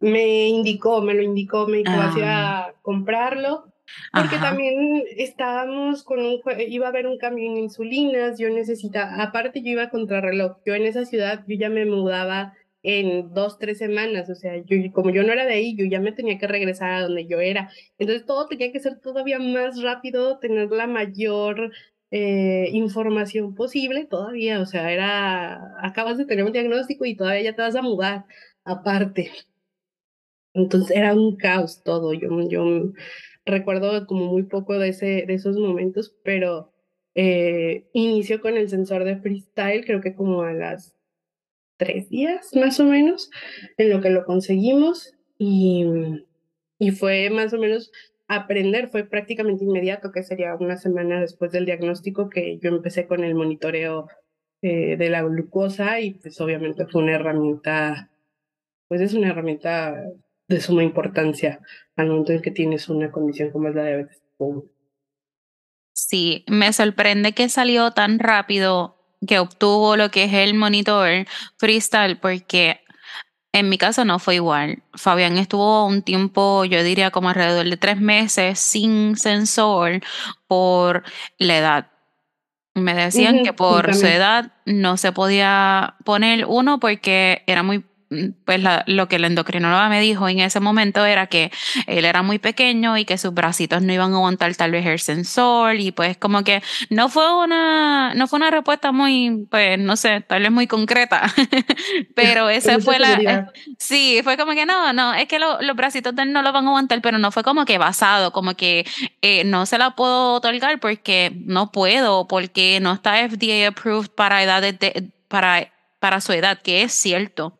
Me indicó, me lo indicó, me dijo, ah. a comprarlo porque también estábamos con un, iba a haber un cambio en insulinas, yo necesitaba, aparte yo iba a contrarreloj, yo en esa ciudad yo ya me mudaba en dos, tres semanas, o sea, yo, como yo no era de ahí, yo ya me tenía que regresar a donde yo era, entonces todo tenía que ser todavía más rápido, tener la mayor eh, información posible todavía, o sea, era, acabas de tener un diagnóstico y todavía ya te vas a mudar aparte. Entonces era un caos todo. Yo, yo recuerdo como muy poco de, ese, de esos momentos, pero eh, inició con el sensor de freestyle, creo que como a las tres días más o menos, en lo que lo conseguimos y, y fue más o menos aprender, fue prácticamente inmediato, que sería una semana después del diagnóstico que yo empecé con el monitoreo eh, de la glucosa y pues obviamente fue una herramienta, pues es una herramienta de suma importancia al momento en que tienes una condición como es la diabetes. Sí, me sorprende que salió tan rápido que obtuvo lo que es el monitor freestyle porque en mi caso no fue igual. Fabián estuvo un tiempo, yo diría como alrededor de tres meses sin sensor por la edad. Me decían que por su edad no se podía poner uno porque era muy Mm, pues lo que la endocrinóloga me dijo en ese momento era que él era muy pequeño y que sus bracitos no iban a aguantar tal vez el sensor y pues como que no fue una no fue una respuesta muy pues no sé tal vez muy concreta. Pero esa fue la eh, sí fue como que no no es que los bracitos de él no lo van a aguantar pero no fue como que basado como que eh, no se la puedo otorgar porque no puedo porque no está FDA approved para edades de, para para su edad que es cierto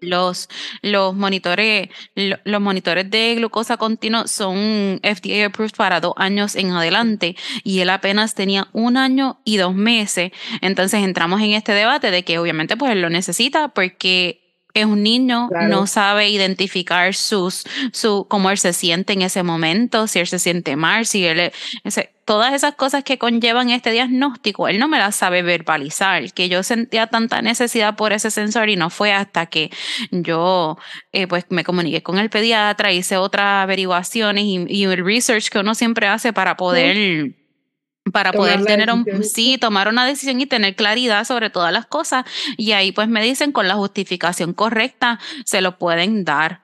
los, los, monitores, los monitores de glucosa continua son FDA approved para dos años en adelante y él apenas tenía un año y dos meses. Entonces entramos en este debate de que obviamente pues él lo necesita porque es un niño, no sabe identificar sus, su, cómo él se siente en ese momento, si él se siente mal, si él, ese, todas esas cosas que conllevan este diagnóstico, él no me las sabe verbalizar, que yo sentía tanta necesidad por ese sensor y no fue hasta que yo eh, pues me comuniqué con el pediatra, hice otras averiguaciones y, el research que uno siempre hace para poder para poder tener un, sí, tomar una decisión y tener claridad sobre todas las cosas. Y ahí pues me dicen con la justificación correcta se lo pueden dar.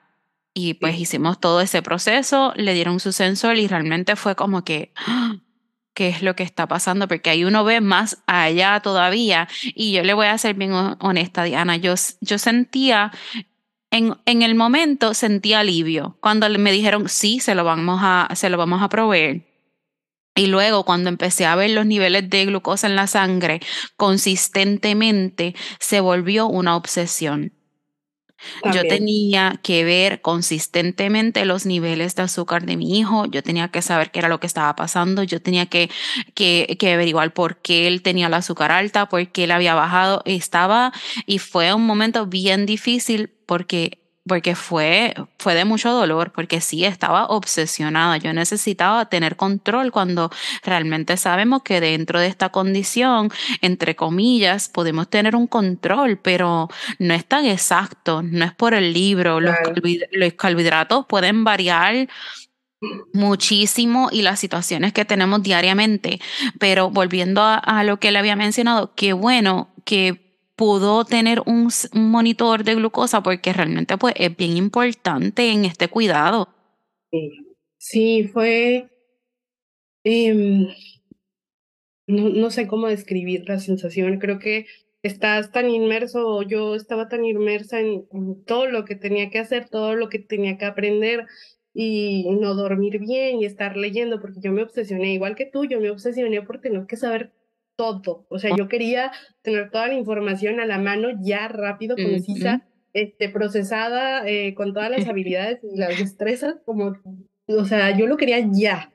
Y pues hicimos todo ese proceso, le dieron su sensor y realmente fue como que, ¡ah! ¿qué es lo que está pasando? Porque ahí uno ve más allá todavía. Y yo le voy a ser bien honesta, Diana, yo, yo sentía en, en, el momento sentí alivio cuando me dijeron sí, se lo vamos a, se lo vamos a proveer. Y luego cuando empecé a ver los niveles de glucosa en la sangre consistentemente, se volvió una obsesión. Yo tenía que ver consistentemente los niveles de azúcar de mi hijo, yo tenía que saber qué era lo que estaba pasando, yo tenía que, que, que averiguar por qué él tenía el azúcar alta, por qué él había bajado, estaba y fue un momento bien difícil porque porque fue, fue de mucho dolor, porque sí estaba obsesionada. Yo necesitaba tener control cuando realmente sabemos que dentro de esta condición, entre comillas, podemos tener un control, pero no es tan exacto, no es por el libro. Los, carbohidratos pueden variar muchísimo y las situaciones que tenemos diariamente. Pero volviendo a, a, lo que le había mencionado, qué bueno que pudo tener un, monitor de glucosa porque realmente pues, es bien importante en este cuidado. Sí, fue... Em, no, no sé cómo describir la sensación. Creo que estás tan inmerso, yo estaba tan inmersa en, todo lo que tenía que hacer, todo lo que tenía que aprender y no dormir bien y estar leyendo, porque yo me obsesioné, igual que tú, yo me obsesioné por tener que saber todo. O sea, yo quería tener toda la información a la mano ya rápido, concisa, este, procesada, eh, con todas las habilidades y las destrezas, como, o sea, yo lo quería ya.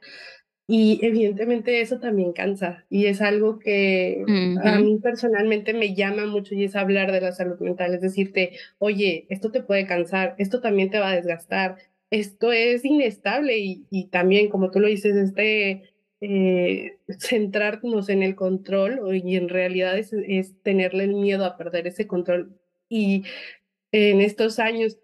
Y evidentemente eso también cansa y es algo que a mí personalmente me llama mucho y es hablar de la salud mental, es decirte, oye, esto te puede cansar, esto también te va a desgastar, esto es inestable y, y también, como tú lo dices, este eh, centrarnos en el control y en realidad es, tenerle el miedo a perder ese control. Y en estos años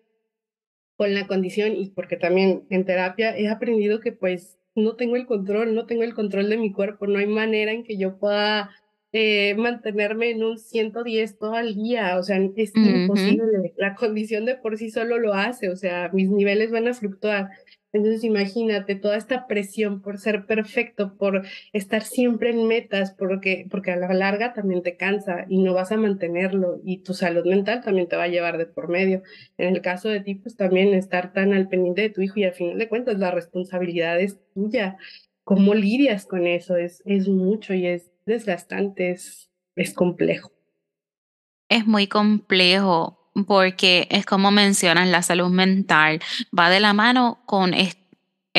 con la condición y porque también en terapia he aprendido que pues no tengo el control, no tengo el control de mi cuerpo, no hay manera en que yo pueda eh, mantenerme en un 110 todo el día, o sea, es imposible, la condición de por sí solo lo hace, o sea, mis niveles van a fluctuar Entonces imagínate toda esta presión por ser perfecto, por estar siempre en metas, porque, porque a la larga también te cansa y no vas a mantenerlo y tu salud mental también te va a llevar de por medio. En el caso de ti, pues también estar tan al pendiente de tu hijo y al final de cuentas la responsabilidad es tuya. ¿Cómo lidias con eso? Es, es mucho y es desgastante, es, es complejo. Es muy complejo porque es como mencionas, la salud mental va de la mano con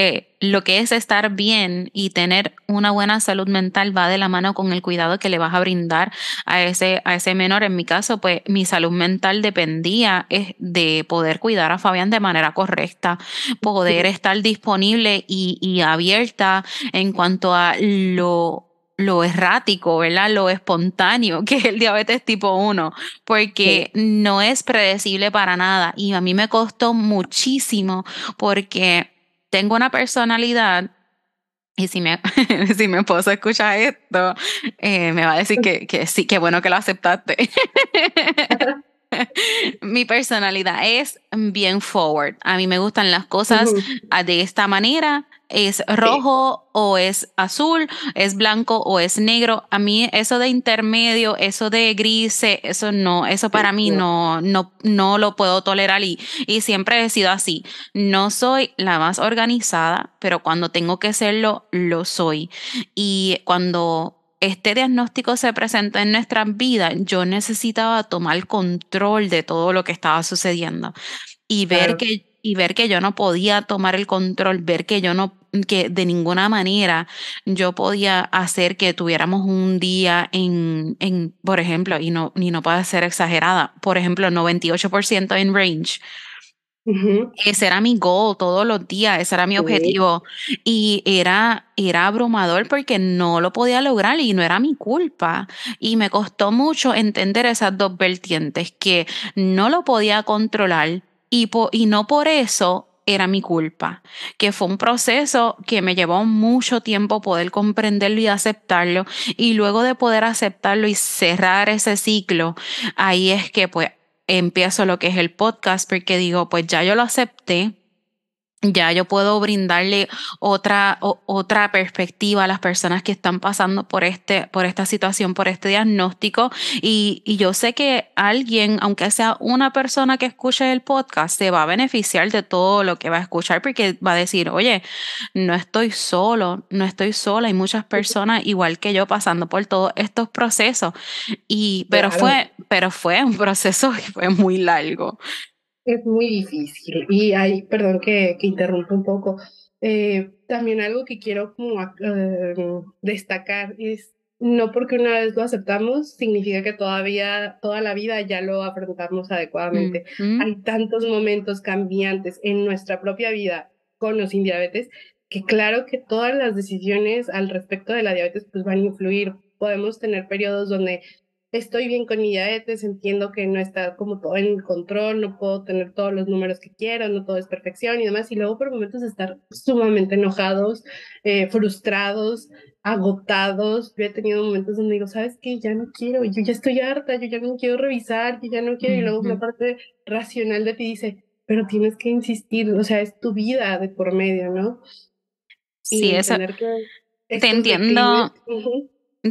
eh, lo que es estar bien y tener una buena salud mental va de la mano con el cuidado que le vas a brindar a ese, a ese menor. En mi caso, pues mi salud mental dependía eh, de poder cuidar a Fabián de manera correcta, poder estar disponible y, y abierta en cuanto a lo lo errático, ¿verdad? Lo espontáneo que es el diabetes tipo 1, porque no es predecible para nada. Y a mí me costó muchísimo porque tengo una personalidad y si, me, si mi esposo escucha esto, eh, me va a decir que, que sí, que bueno que lo aceptaste. mi personalidad es bien forward. A mí me gustan las cosas de esta manera es rojo o es azul, es blanco o es negro. A mí eso de intermedio, eso de gris, eso no, eso para mí no, no, no lo puedo tolerar y, y siempre he sido así. No soy la más organizada, pero cuando tengo que serlo, lo soy. Y cuando este diagnóstico se presentó en nuestra vida, yo necesitaba tomar control de todo lo que estaba sucediendo y ver que y ver que yo no podía tomar el control, ver que yo no que de ninguna manera yo podía hacer que tuviéramos un día en, en por ejemplo, y no, ni no puede ser exagerada, por ejemplo, 98% en range. Ese era mi goal todos los días, ese era mi objetivo. Y era, era abrumador porque no lo podía lograr y no era mi culpa. Y me costó mucho entender esas dos vertientes, que no lo podía controlar y, y no por eso era mi culpa, que fue un proceso que me llevó mucho tiempo poder comprenderlo y aceptarlo y luego de poder aceptarlo y cerrar ese ciclo, ahí es que pues empiezo lo que es el podcast porque digo, pues ya yo lo acepté, ya yo puedo brindarle otra, otra perspectiva a las personas que están pasando por, este, por esta situación, por este diagnóstico. Y, y, yo sé que alguien, aunque sea una persona que escuche el podcast, se va a beneficiar de todo lo que va a escuchar porque va a decir, oye, no estoy solo, no estoy sola. Hay muchas personas igual que yo pasando por todos estos procesos. Y, pero, fue, pero fue un proceso que fue muy largo. Es muy difícil. Y hay, perdón que, que interrumpa un poco, eh, también algo que quiero como eh, destacar es no porque una vez lo aceptamos significa que todavía toda la vida ya lo afrontamos adecuadamente. Hay tantos momentos cambiantes en nuestra propia vida con o sin diabetes que claro que todas las decisiones al respecto de la diabetes pues van a influir. Podemos tener periodos donde estoy bien con mi diabetes, entiendo que no está como todo en control, no puedo tener todos los números que quiero, no todo es perfección y demás, y luego por momentos estar sumamente enojados, eh, frustrados, agotados. Yo he tenido momentos donde digo, ¿sabes qué? Ya no quiero, yo ya estoy harta, yo ya no quiero revisar, yo ya no quiero, y luego una parte racional de ti dice, pero tienes que insistir, o sea, es tu vida de por medio, ¿no? Sí, eso. te entiendo.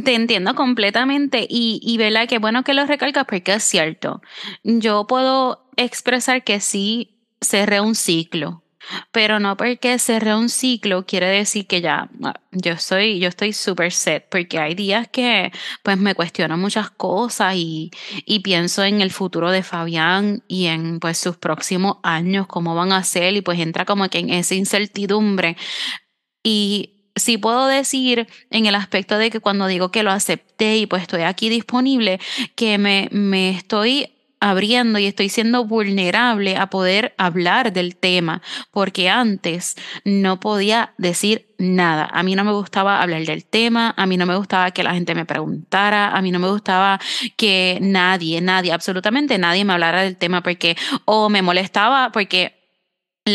Te entiendo completamente y, y ¿verdad? Qué bueno que lo recalcas porque es cierto. Yo puedo expresar que sí cerré un ciclo, pero no porque cerré un ciclo quiere decir que ya ah, yo soy yo estoy súper set porque hay días que pues me cuestiono muchas cosas y, y pienso en el futuro de Fabián y en pues sus próximos años cómo van a ser y pues entra como que en esa incertidumbre y sí puedo decir en el aspecto de que cuando digo que lo acepté y pues estoy aquí disponible, que me, me estoy abriendo y estoy siendo vulnerable a poder hablar del tema, porque antes no podía decir nada. A mí no me gustaba hablar del tema, a mí no me gustaba que la gente me preguntara, a mí no me gustaba que nadie, nadie, absolutamente nadie me hablara del tema porque o me molestaba porque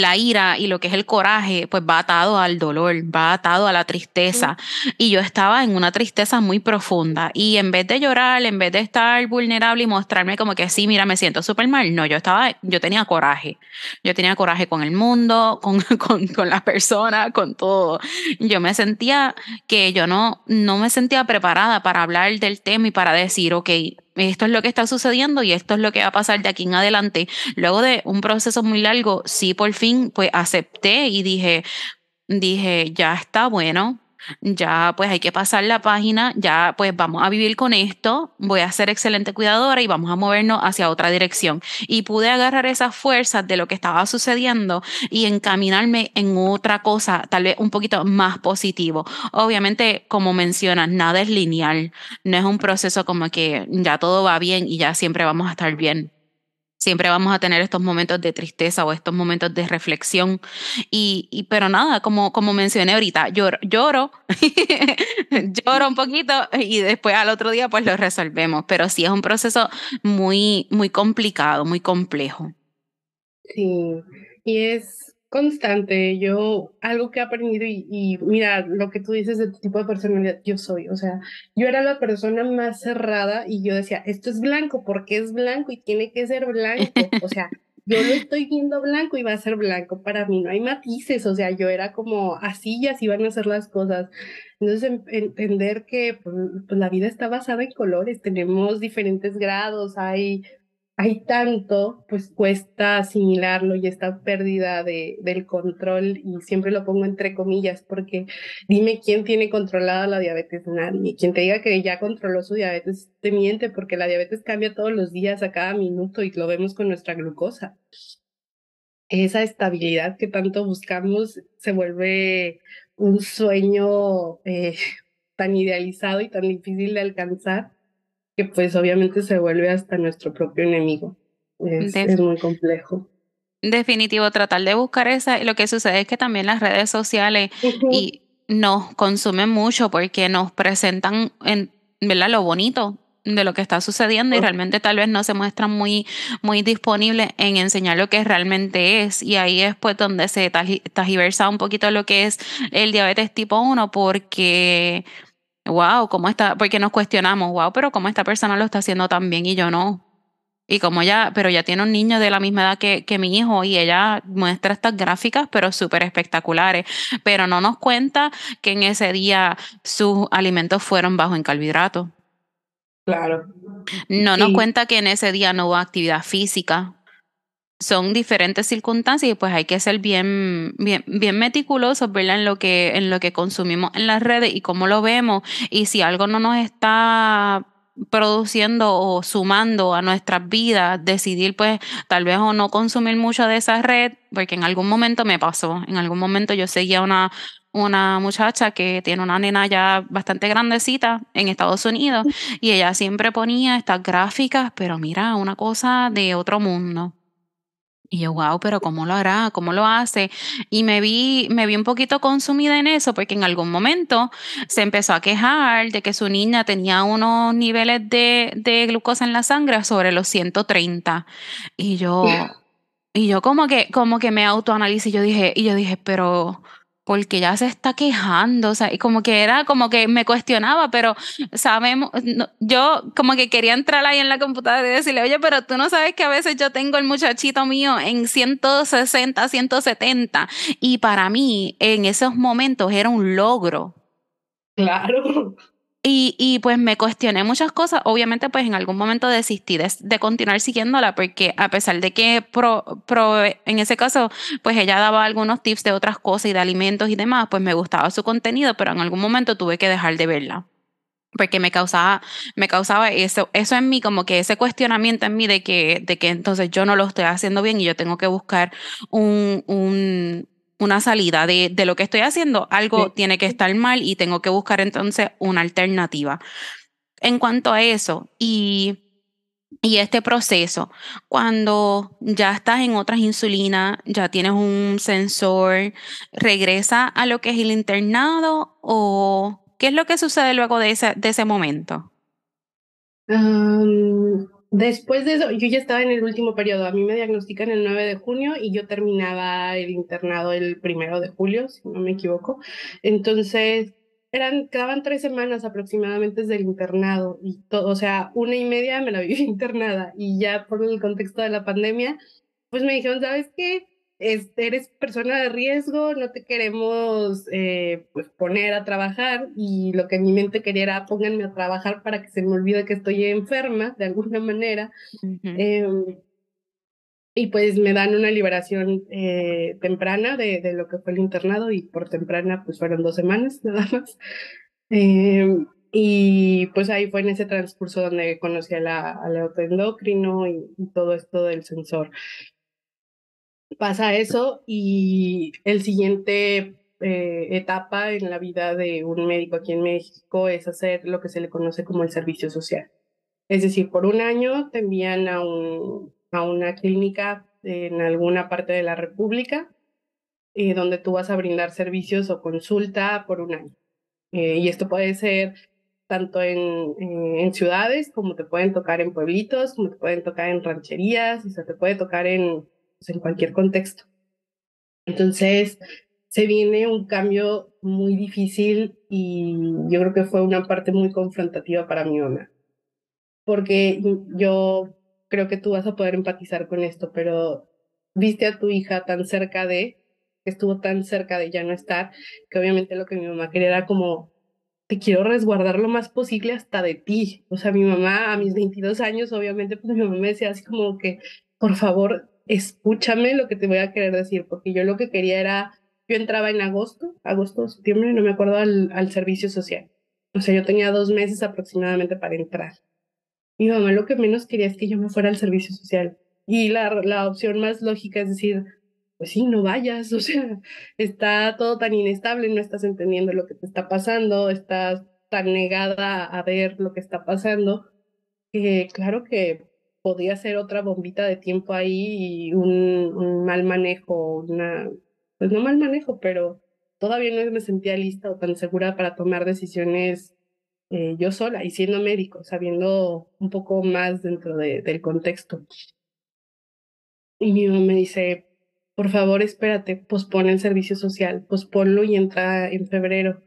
la ira y lo que es el coraje, pues va atado al dolor, va atado a la tristeza. Y yo estaba en una tristeza muy profunda. Y en vez de llorar, en vez de estar vulnerable y mostrarme como que sí, mira, me siento súper mal, no, yo estaba, yo tenía coraje. Yo tenía coraje con el mundo, con, con, con las personas, con todo. Yo me sentía que yo no, no me sentía preparada para hablar del tema y para decir, ok, esto es lo que está sucediendo y esto es lo que va a pasar de aquí en adelante. Luego de un proceso muy largo, sí, por fin, pues acepté y dije, dije, ya está bueno, ya pues hay que pasar la página, ya pues vamos a vivir con esto, voy a ser excelente cuidadora y vamos a movernos hacia otra dirección. Y pude agarrar esas fuerzas de lo que estaba sucediendo y encaminarme en otra cosa, tal vez un poquito más positivo. Obviamente, como mencionas, nada es lineal, no es un proceso como que ya todo va bien y ya siempre vamos a estar bien siempre vamos a tener estos momentos de tristeza o estos momentos de reflexión. Y, pero nada, como, como mencioné ahorita, lloro, lloro, lloro un poquito y después al otro día pues lo resolvemos. Pero sí es un proceso muy, muy complicado, muy complejo. Sí, y es constante. Yo, algo que he aprendido y, mira, lo que tú dices de tu tipo de personalidad, yo soy, o sea, yo era la persona más cerrada y yo decía, esto es blanco porque es blanco y tiene que ser blanco. O sea, yo lo estoy viendo blanco y va a ser blanco. Para mí no hay matices, o sea, yo era como así y así van a ser las cosas. Entonces, entender que pues, pues, la vida está basada en colores, tenemos diferentes grados, hay hay tanto, pues cuesta asimilarlo y esta pérdida de, del control, y siempre lo pongo entre comillas, porque dime quién tiene controlada la diabetes, nadie. Quien te diga que ya controló su diabetes te miente, porque la diabetes cambia todos los días, a cada minuto, y lo vemos con nuestra glucosa. Esa estabilidad que tanto buscamos se vuelve un sueño eh, tan idealizado y tan difícil de alcanzar que pues obviamente se vuelve hasta nuestro propio enemigo. Es, muy complejo. Definitivo, tratar de buscar esa. Lo que sucede es que también las redes sociales y nos consumen mucho porque nos presentan en, ¿verdad? lo bonito de lo que está sucediendo y realmente tal vez no se muestran muy, muy disponibles en enseñar lo que realmente es. Y ahí es pues donde se tajiversa un poquito lo que es el diabetes tipo 1 porque wow, ¿cómo está? Porque nos cuestionamos, wow, pero ¿cómo esta persona lo está haciendo tan bien y yo no? Y como ya, pero ya tiene un niño de la misma edad que, que mi hijo y ella muestra estas gráficas, pero súper espectaculares, pero no nos cuenta que en ese día sus alimentos fueron bajo en carbohidratos. Claro. No nos cuenta que en ese día no hubo actividad física, son diferentes circunstancias y pues hay que ser bien, bien, bien meticulosos, ¿verdad? En lo que, en lo que consumimos en las redes y cómo lo vemos. Y si algo no nos está produciendo o sumando a nuestras vidas, decidir pues tal vez o no consumir mucho de esa red, porque en algún momento me pasó, en algún momento yo seguía una, una muchacha que tiene una nena ya bastante grandecita en Estados Unidos y ella siempre ponía estas gráficas, pero mira, una cosa de otro mundo. Y yo, wow, pero ¿cómo lo hará? ¿Cómo lo hace? Y me vi, me vi un poquito consumida en eso porque en algún momento se empezó a quejar de que su niña tenía unos niveles de, de glucosa en la sangre sobre los 130. Y yo, y yo como que, como que me autoanalicé y yo dije, y yo dije, pero porque ya se está quejando, o sea, y como que era, como que me cuestionaba, pero sabemos, yo como que quería entrar ahí en la computadora y decirle, oye, pero tú no sabes que a veces yo tengo el muchachito mío en 160, 170, y para mí en esos momentos era un logro. Claro. Y, y, pues me cuestioné muchas cosas. Obviamente, pues en algún momento desistí de, de continuar siguiéndola porque a pesar de que pro, pro, en ese caso, pues ella daba algunos tips de otras cosas y de alimentos y demás, pues me gustaba su contenido, pero en algún momento tuve que dejar de verla porque me causaba, me causaba eso, eso en mí, como que ese cuestionamiento en mí de que, de que entonces yo no lo estoy haciendo bien y yo tengo que buscar un, un, una salida de, de lo que estoy haciendo, algo tiene que estar mal y tengo que buscar entonces una alternativa. En cuanto a eso y, y este proceso, cuando ya estás en otras insulinas, ya tienes un sensor, ¿regresa a lo que es el internado o qué es lo que sucede luego de ese, de ese momento? Después de eso, yo ya estaba en el último periodo. A mí me diagnostican el 9 de junio y yo terminaba el internado el primero de julio, si no me equivoco. Entonces, eran, quedaban tres semanas aproximadamente desde el internado y todo, o sea, una y media me la viví internada y ya por el contexto de la pandemia, pues me dijeron, ¿sabes qué? Eres persona de riesgo, no te queremos eh, pues poner a trabajar y lo que mi mente quería era pónganme a trabajar para que se me olvide que estoy enferma de alguna manera. Em, y pues me dan una liberación eh, temprana de, de, lo que fue el internado y por temprana pues fueron dos semanas nada más. Em, y pues ahí fue en ese transcurso donde conocí a la, al autoendocrino y, y todo esto del sensor pasa eso y el siguiente eh, etapa en la vida de un médico aquí en México es hacer lo que se le conoce como el servicio social. Es decir, por un año te envían a, un, a una clínica en alguna parte de la República eh, donde tú vas a brindar servicios o consulta por un año. Eh, y esto puede ser tanto en, en ciudades como te pueden tocar en pueblitos, como te pueden tocar en rancherías, o sea, te puede tocar en, en cualquier contexto. Entonces, se viene un cambio muy difícil y yo creo que fue una parte muy confrontativa para mi mamá. Porque yo creo que tú vas a poder empatizar con esto, pero viste a tu hija tan cerca de, que estuvo tan cerca de ya no estar, que obviamente lo que mi mamá quería era como, te quiero resguardar lo más posible hasta de ti. O sea, mi mamá a mis 22 años, obviamente, pues mi mamá me decía así como que, por favor, escúchame lo que te voy a querer decir, porque yo lo que quería era, yo entraba en agosto, agosto, septiembre, no me acuerdo, al, al servicio social. O sea, yo tenía dos meses aproximadamente para entrar. Mi mamá lo que menos quería es que yo me fuera al servicio social. Y la, la opción más lógica es decir, pues sí, no vayas, o sea, está todo tan inestable, no estás entendiendo lo que te está pasando, estás tan negada a ver lo que está pasando, que claro que podía ser otra bombita de tiempo ahí y un, mal manejo, una, pues no mal manejo, pero todavía no me sentía lista o tan segura para tomar decisiones eh, yo sola y siendo médico, sabiendo un poco más dentro de, del contexto. Y mi mamá me dice, por favor, espérate, pospone el servicio social, posponlo y entra en febrero.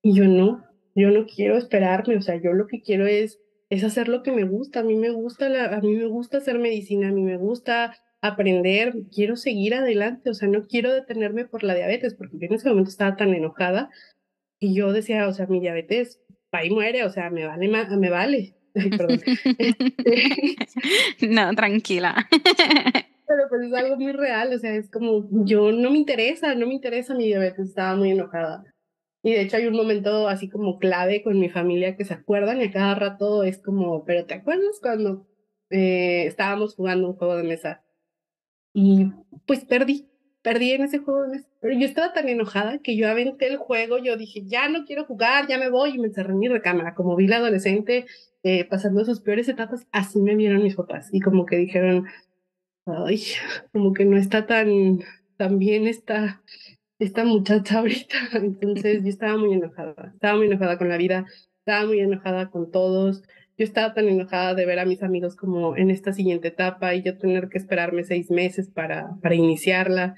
Y yo no, yo no quiero esperarme, o sea, yo lo que quiero es es hacer lo que me gusta. A mí me gusta, la, a mí me gusta hacer medicina, a mí me gusta aprender, quiero seguir adelante, o sea, no quiero detenerme por la diabetes, porque yo en ese momento estaba tan enojada y yo decía, o sea, mi diabetes, ahí muere, o sea, me vale, me vale. perdón. no, tranquila. Pero pues es algo muy real, o sea, es como, yo no me interesa, no me interesa mi diabetes, estaba muy enojada. Y de hecho hay un momento así como clave con mi familia que se acuerdan y a cada rato es como, pero ¿te acuerdas cuando eh, estábamos jugando un juego de mesa? Y pues perdí, perdí en ese juego de mesa. Pero yo estaba tan enojada que yo aventé el juego, yo dije, ya no quiero jugar, ya me voy y me encerré en mi recámara. Como vi la adolescente eh, pasando sus peores etapas, así me vieron mis papás y como que dijeron, ay, como que no está tan, tan bien esta esta muchacha ahorita. Entonces yo estaba muy enojada, estaba muy enojada con la vida, estaba muy enojada con todos. Yo estaba tan enojada de ver a mis amigos como en esta siguiente etapa y yo tener que esperarme seis meses para, para iniciarla,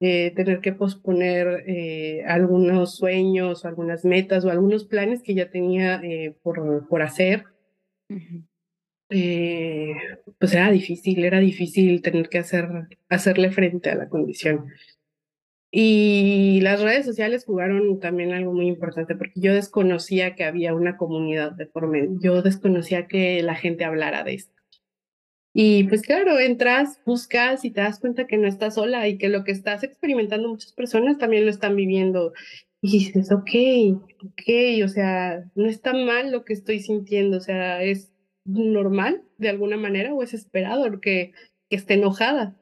eh, tener que posponer eh, algunos sueños o algunas metas o algunos planes que ya tenía eh, por, por hacer. pues era difícil, era difícil tener que hacer, hacerle frente a la condición. Y las redes sociales jugaron también algo muy importante porque yo desconocía que había una comunidad de por yo desconocía que la gente hablara de esto. Y pues claro, entras, buscas y te das cuenta que no estás sola y que lo que estás experimentando muchas personas también lo están viviendo. Y dices, ok, ok, o sea, no está mal lo que estoy sintiendo, o sea, es normal de alguna manera o es esperado que, que esté enojada.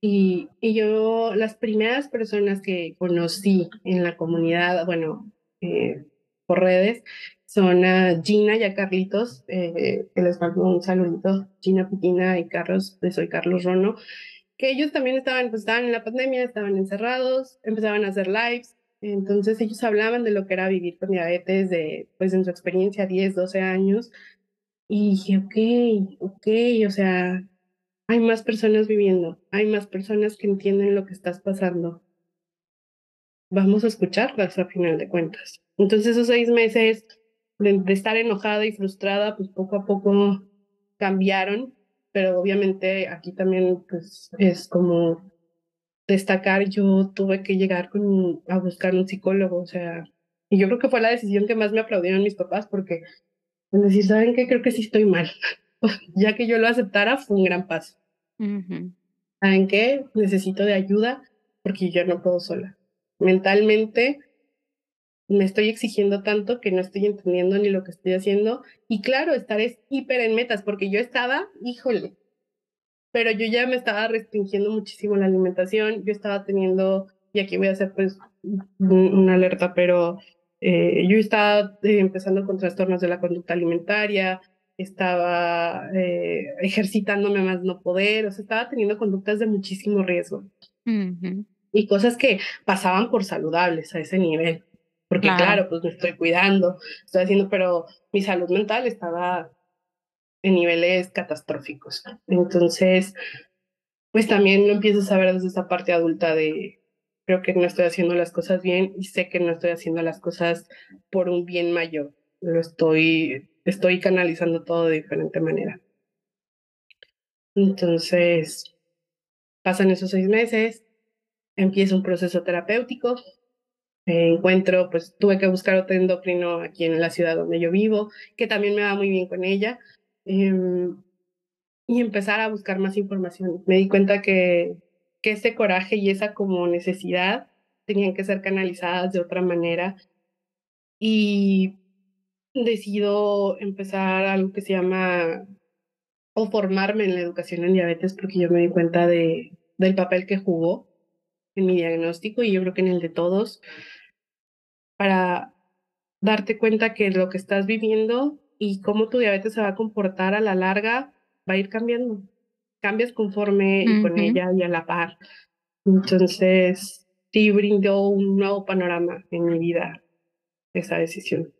Y, y yo, las primeras personas que conocí en la comunidad, bueno, eh, por redes, son a Gina y a Carlitos, eh, que les mando un saludito, Gina Piquina y Carlos, soy Carlos Rono, que ellos también estaban, pues estaban en la pandemia, estaban encerrados, empezaban a hacer lives, entonces ellos hablaban de lo que era vivir con diabetes, de, pues en su experiencia 10, 12 años, Y dije, ok, ok, o sea, hay más personas viviendo, hay más personas que entienden lo que estás pasando. Vamos a escucharlas a final de cuentas. Entonces esos seis meses de, estar enojada y frustrada, pues poco a poco cambiaron, pero obviamente aquí también pues es como destacar, yo tuve que llegar a buscar un psicólogo, o sea, y yo creo que fue la decisión que más me aplaudieron mis papás porque en decir, ¿saben qué? Creo que sí estoy mal. ya que yo lo aceptara, fue un gran paso. ¿Saben qué? Necesito de ayuda porque yo no puedo sola. Mentalmente me estoy exigiendo tanto que no estoy entendiendo ni lo que estoy haciendo. Y claro, estar es hiper en metas porque yo estaba, híjole, pero yo ya me estaba restringiendo muchísimo la alimentación. Yo estaba teniendo, y aquí voy a hacer pues una alerta, pero eh, yo estaba eh, empezando con trastornos de la conducta alimentaria, estaba eh, ejercitándome más no poder, o sea, estaba teniendo conductas de muchísimo riesgo. Y cosas que pasaban por saludables a ese nivel. Porque claro. pues me estoy cuidando, estoy haciendo, pero mi salud mental estaba en niveles catastróficos. Entonces, pues también lo empiezo a ver desde esa parte adulta de, creo que no estoy haciendo las cosas bien y sé que no estoy haciendo las cosas por un bien mayor. Lo estoy, estoy canalizando todo de diferente manera. Entonces, pasan esos seis meses, empieza un proceso terapéutico, encuentro, pues tuve que buscar otro endocrino aquí en la ciudad donde yo vivo, que también me va muy bien con ella, em, y empezar a buscar más información. Me di cuenta que que ese coraje y esa como necesidad tenían que ser canalizadas de otra manera. Y decido empezar algo que se llama o formarme en la educación en diabetes porque yo me di cuenta de, del papel que jugó en mi diagnóstico y yo creo que en el de todos para darte cuenta que lo que estás viviendo y cómo tu diabetes se va a comportar a la larga va a ir cambiando cambias conforme y con ella y a la par. Entonces, sí brindó un nuevo panorama en mi vida esa decisión.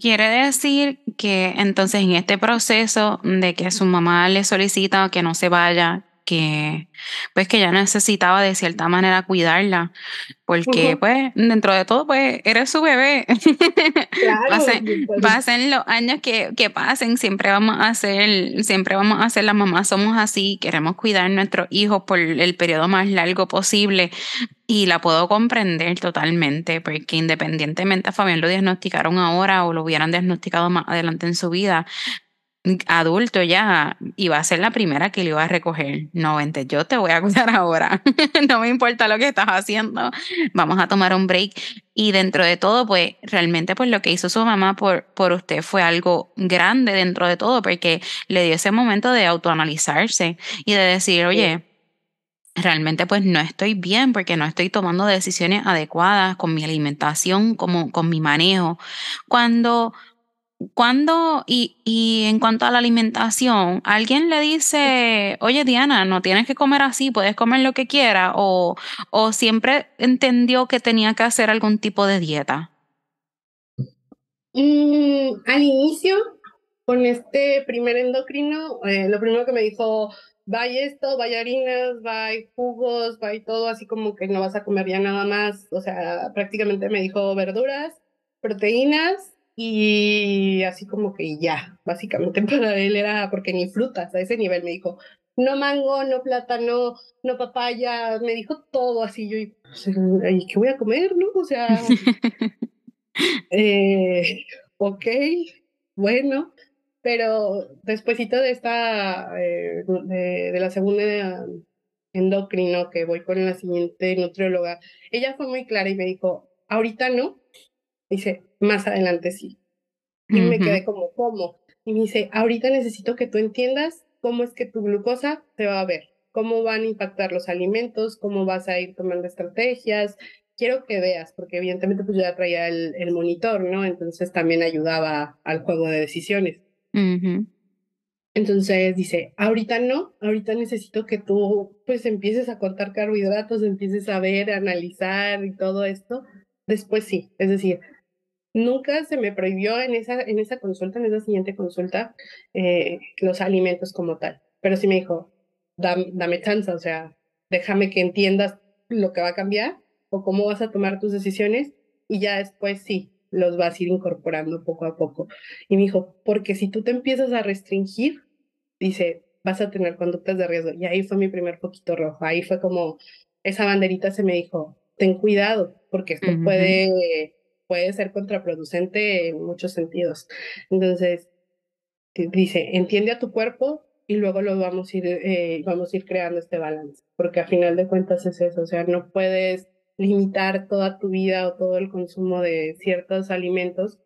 Quiere decir que entonces en este proceso de que su mamá le solicita que no se vaya, que pues que ella necesitaba de cierta manera cuidarla, porque pues dentro de todo pues eres su bebé. Claro, pasen, los años que, que, pasen, siempre vamos a hacer, siempre vamos a las mamás, somos así, queremos cuidar a nuestros hijos por el periodo más largo posible. Y la puedo comprender totalmente, porque independientemente a Fabián lo diagnosticaron ahora o lo hubieran diagnosticado más adelante en su vida, adulto ya y va a ser la primera que le iba a recoger. No, vente, yo te voy a cuidar ahora. no me importa lo que estás haciendo. Vamos a tomar un break. Y dentro de todo, pues realmente pues lo que hizo su mamá por, por usted fue algo grande dentro de todo, porque le dio ese momento de autoanalizarse y de decir, oye, realmente pues no estoy bien porque no estoy tomando decisiones adecuadas con mi alimentación, como con mi manejo. Cuando cuando, y, y en cuanto a la alimentación, alguien le dice, oye Diana, no tienes que comer así, puedes comer lo que quieras, o, o siempre entendió que tenía que hacer algún tipo de dieta? Mm, al inicio, con este primer endocrino, eh, lo primero que me dijo, vaya esto, vaya harinas, vaya jugos, vaya todo, así como que no vas a comer ya nada más, o sea, prácticamente me dijo verduras, proteínas y así como que ya, básicamente para él era porque ni frutas, a ese nivel me dijo, no mango, no plátano, no papaya, me dijo todo así, yo, y pues, qué voy a comer, no? O sea, eh, ok, bueno, pero despuésito de esta, eh, de, de, la segunda endocrino que voy con la siguiente nutrióloga, ella fue muy clara y me dijo, ahorita no, Dice, más adelante sí. Y me quedé como, ¿cómo? Y me dice, ahorita necesito que tú entiendas cómo es que tu glucosa se va a ver, cómo van a impactar los alimentos, cómo vas a ir tomando estrategias. Quiero que veas, porque evidentemente pues yo ya traía el, el monitor, ¿no? Entonces también ayudaba al juego de decisiones. Entonces dice, ahorita no, ahorita necesito que tú pues empieces a contar carbohidratos, empieces a ver, a analizar y todo esto. Después sí, es decir, nunca se me prohibió en esa, en esa consulta, en esa siguiente consulta, eh, los alimentos como tal. Pero sí me dijo, dame, dame chance, o sea, déjame que entiendas lo que va a cambiar o cómo vas a tomar tus decisiones y ya después sí, los vas a ir incorporando poco a poco. Y me dijo, porque si tú te empiezas a restringir, dice, vas a tener conductas de riesgo. Y ahí fue mi primer poquito rojo. Ahí fue como esa banderita se me dijo, ten cuidado, porque esto puede, puede ser contraproducente en muchos sentidos. Entonces, dice, entiende a tu cuerpo y luego lo vamos a ir, eh, vamos a ir creando este balance, porque a final de cuentas es eso, o sea, no puedes limitar toda tu vida o todo el consumo de ciertos alimentos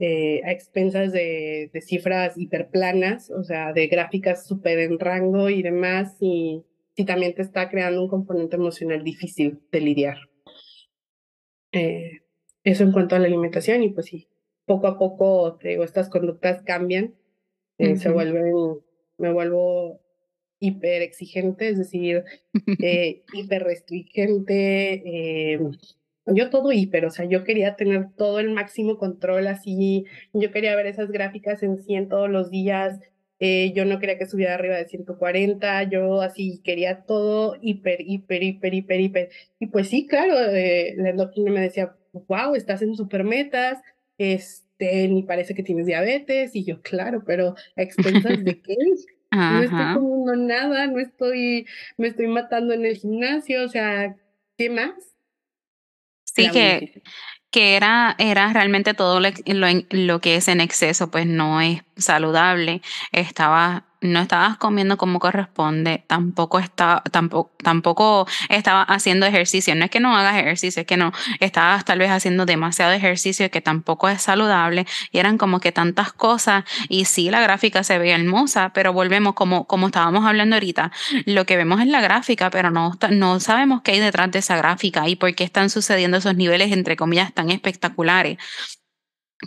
eh, a expensas de, de, cifras hiperplanas, o sea, de gráficas súper en rango y demás, y también te está creando un componente emocional difícil de lidiar. Eh, eso en cuanto a la alimentación, y pues sí, poco a poco, te digo, estas conductas cambian, eh, se vuelven, me vuelvo hiper exigente, es decir, eh, hiper restringente, eh, yo todo hiper, o sea, yo quería tener todo el máximo control así, yo quería ver esas gráficas en 100 todos los días, eh, yo no quería que subiera arriba de 140, yo así quería todo hiper, hiper, hiper, hiper, hiper. Y pues sí, claro, eh, la endocrina me decía, wow, estás en super metas, este, ni parece que tienes diabetes, y yo, claro, pero a expensas de qué? No estoy comiendo nada, no estoy, me estoy matando en el gimnasio, o sea, ¿qué más? Sí, que, que era, era realmente todo lo, lo, que es en exceso, pues no es saludable. Estaba no estabas comiendo como corresponde, tampoco, está, tampoco, tampoco estabas haciendo ejercicio. No es que no hagas ejercicio, es que no, estabas tal vez haciendo demasiado ejercicio que tampoco es saludable y eran como que tantas cosas y sí, la gráfica se ve hermosa, pero volvemos como, como estábamos hablando ahorita, lo que vemos es la gráfica, pero no, no sabemos qué hay detrás de esa gráfica y por qué están sucediendo esos niveles, entre comillas, tan espectaculares.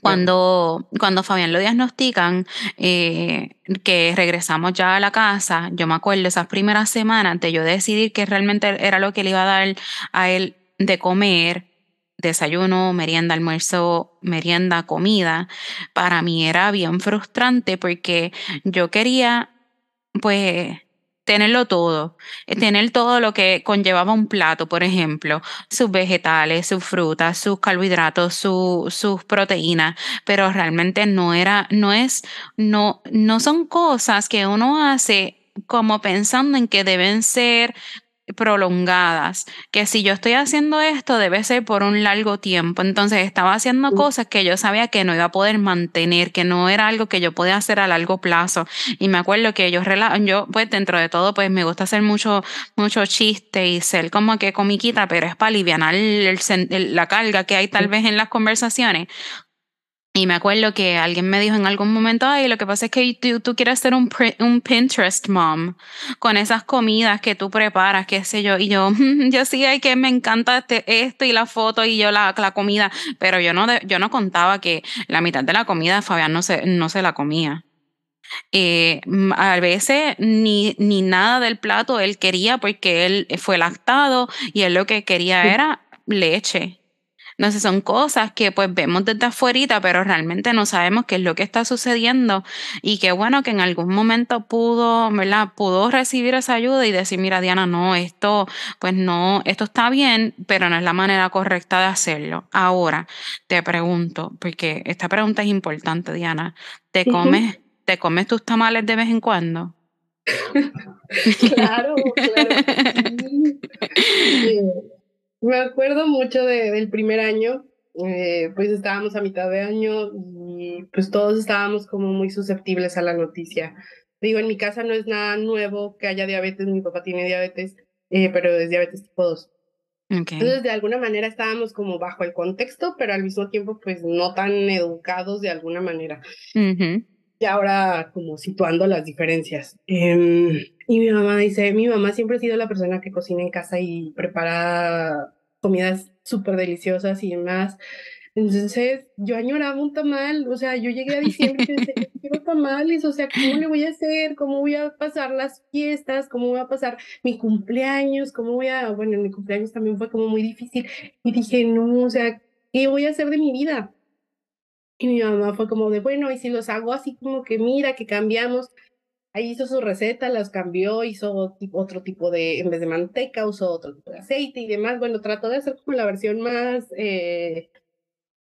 Cuando, cuando Fabián lo diagnostican, eh, que regresamos ya a la casa, yo me acuerdo esas primeras semanas de yo decidir que realmente era lo que le iba a dar a él de comer, desayuno, merienda, almuerzo, merienda, comida, para mí era bien frustrante porque yo quería, pues, tenerlo todo, eh, tener todo lo que conllevaba un plato, por ejemplo, sus vegetales, sus frutas, sus carbohidratos, sus proteínas, pero realmente no era, no es, no, no son cosas que uno hace como pensando en que deben ser prolongadas, que si yo estoy haciendo esto debe ser por un largo tiempo. Entonces estaba haciendo cosas que yo sabía que no iba a poder mantener, que no era algo que yo podía hacer a largo plazo. Y me acuerdo que yo, yo pues dentro de todo, pues me gusta hacer mucho, mucho chiste y ser como que comiquita, pero es para aliviar la carga que hay tal vez en las conversaciones. Y me acuerdo que alguien me dijo en algún momento, ay, lo que pasa es que tú, tú quieres ser un, un, Pinterest mom con esas comidas que tú preparas, qué sé yo. Y yo, yo sí, hay que me encanta este, esto y la foto y yo la, la comida. Pero yo no, yo no contaba que la mitad de la comida Fabián no se, no se la comía. Eh, a veces ni, ni nada del plato él quería porque él fue lactado y él lo que quería era leche. Entonces son cosas que pues vemos desde afuera, pero realmente no sabemos qué es lo que está sucediendo y qué bueno que en algún momento pudo, ¿verdad? Pudo recibir esa ayuda y decir, mira Diana, no, esto pues no, esto está bien, pero no es la manera correcta de hacerlo. Ahora te pregunto, porque esta pregunta es importante, Diana, ¿te comes, ¿te comes tus tamales de vez en cuando? claro, claro. Me acuerdo mucho de, del primer año, eh, pues estábamos a mitad de año y pues todos estábamos como muy susceptibles a la noticia. Digo, en mi casa no es nada nuevo que haya diabetes, mi papá tiene diabetes, eh, pero es diabetes tipo 2. Entonces, de alguna manera estábamos como bajo el contexto, pero al mismo tiempo, pues no tan educados de alguna manera. Y ahora, como situando las diferencias. Eh, y mi mamá dice, mi mamá siempre ha sido la persona que cocina en casa y prepara comidas súper deliciosas y demás. Entonces, yo añoraba un tamal, o sea, yo llegué a diciembre y pensé, quiero tamales, o sea, ¿cómo le voy a hacer? ¿Cómo voy a pasar las fiestas? ¿Cómo voy a pasar mi cumpleaños? ¿Cómo voy a, bueno, mi cumpleaños también fue como muy difícil. Y dije, no, o sea, ¿qué voy a hacer de mi vida? Y mi mamá fue como de, bueno, y si los hago así como que mira, que cambiamos. Ahí hizo su receta, las cambió, hizo otro tipo de, en vez de manteca, usó otro tipo de aceite y demás. Bueno, trató de hacer como la versión más, eh,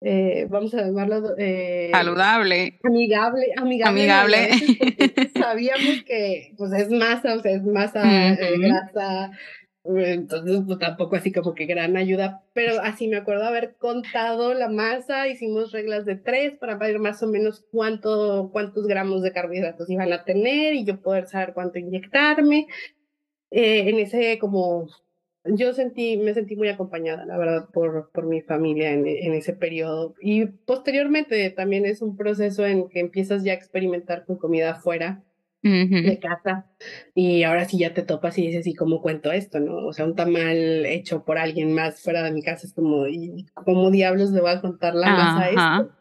eh, vamos a llamarlo... Eh, Saludable. Amigable, amigable. Amigable. sabíamos que pues es masa, o sea, es masa, grasa, entonces, pues tampoco así como que gran ayuda, pero así me acuerdo haber contado la masa, hicimos reglas de tres para ver más o menos cuánto, cuántos gramos de carbohidratos iban a tener y yo poder saber cuánto inyectarme. Eh, en ese como, yo sentí, me sentí muy acompañada, la verdad, por, por mi familia en, en ese periodo. Y posteriormente también es un proceso en que empiezas ya a experimentar con comida afuera de casa y ahora sí ya te topas y dices, ¿y cómo cuento esto? no O sea, un tamal hecho por alguien más fuera de mi casa es como, ¿y cómo diablos le voy a contar la masa a esto?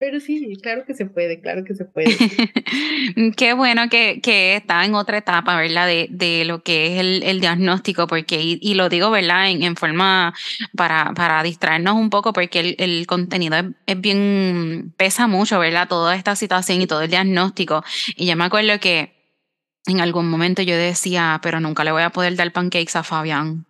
Pero sí, claro que se puede, claro que se puede. Qué bueno que, que, está en otra etapa, ¿verdad? De, de lo que es el, el diagnóstico, porque, y, lo digo, ¿verdad? En, en, forma para, para distraernos un poco, porque el, el contenido es, bien, pesa mucho, ¿verdad? Toda esta situación y todo el diagnóstico. Y yo me acuerdo que en algún momento yo decía, pero nunca le voy a poder dar pancakes a Fabián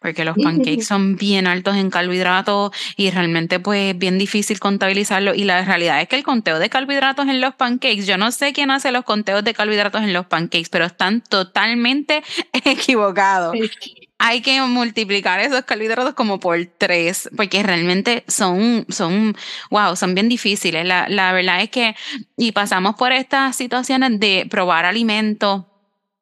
porque los pancakes son bien altos en carbohidratos y realmente pues es bien difícil contabilizarlo y la realidad es que el conteo de carbohidratos en los pancakes, yo no sé quién hace los conteos de carbohidratos en los pancakes, pero están totalmente equivocados. Hay que multiplicar esos carbohidratos como por tres, porque realmente son, son, wow, son bien difíciles. La, la verdad es que, y pasamos por estas situaciones de probar alimentos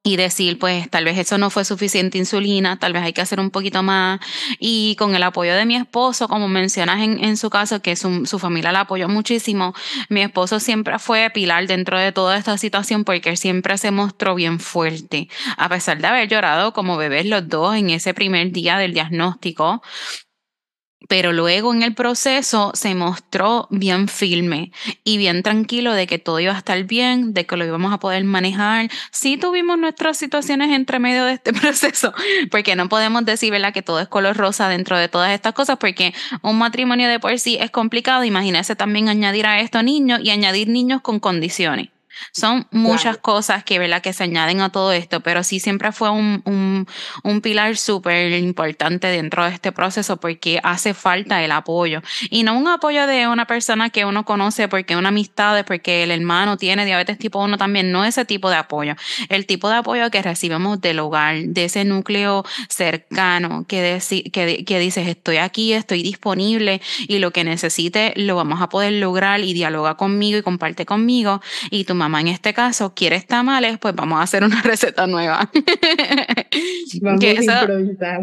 y decir, pues tal vez eso no fue suficiente insulina, tal vez hay que hacer un poquito más. Y con el apoyo de mi esposo, como mencionas en, en su caso, que su, su, familia la apoyó muchísimo, mi esposo siempre fue pilar dentro de toda esta situación porque él siempre se mostró bien fuerte, a pesar de haber llorado como bebés los dos en ese primer día del diagnóstico pero luego en el proceso se mostró bien firme y bien tranquilo de que todo iba a estar bien, de que lo íbamos a poder manejar. Sí tuvimos nuestras situaciones entre medio de este proceso, porque no podemos decir, ¿verdad?, que todo es color rosa dentro de todas estas cosas, porque un matrimonio de por sí es complicado. Imagínese también añadir a esto niños y añadir niños con condiciones. Son muchas cosas que, ¿verdad? que se añaden a todo esto, pero sí siempre fue un, un, un pilar súper importante dentro de este proceso porque hace falta el apoyo. Y no un apoyo de una persona que uno conoce porque una amistad, porque el hermano tiene diabetes tipo 1 también, no ese tipo de apoyo. El tipo de apoyo que recibimos del hogar, de ese núcleo cercano que, que, que dices, estoy aquí, estoy disponible y lo que necesite lo vamos a poder lograr y dialoga conmigo y comparte conmigo. Y tu mamá en este caso quiere tamales, pues vamos a hacer una receta nueva. vamos a improvisar.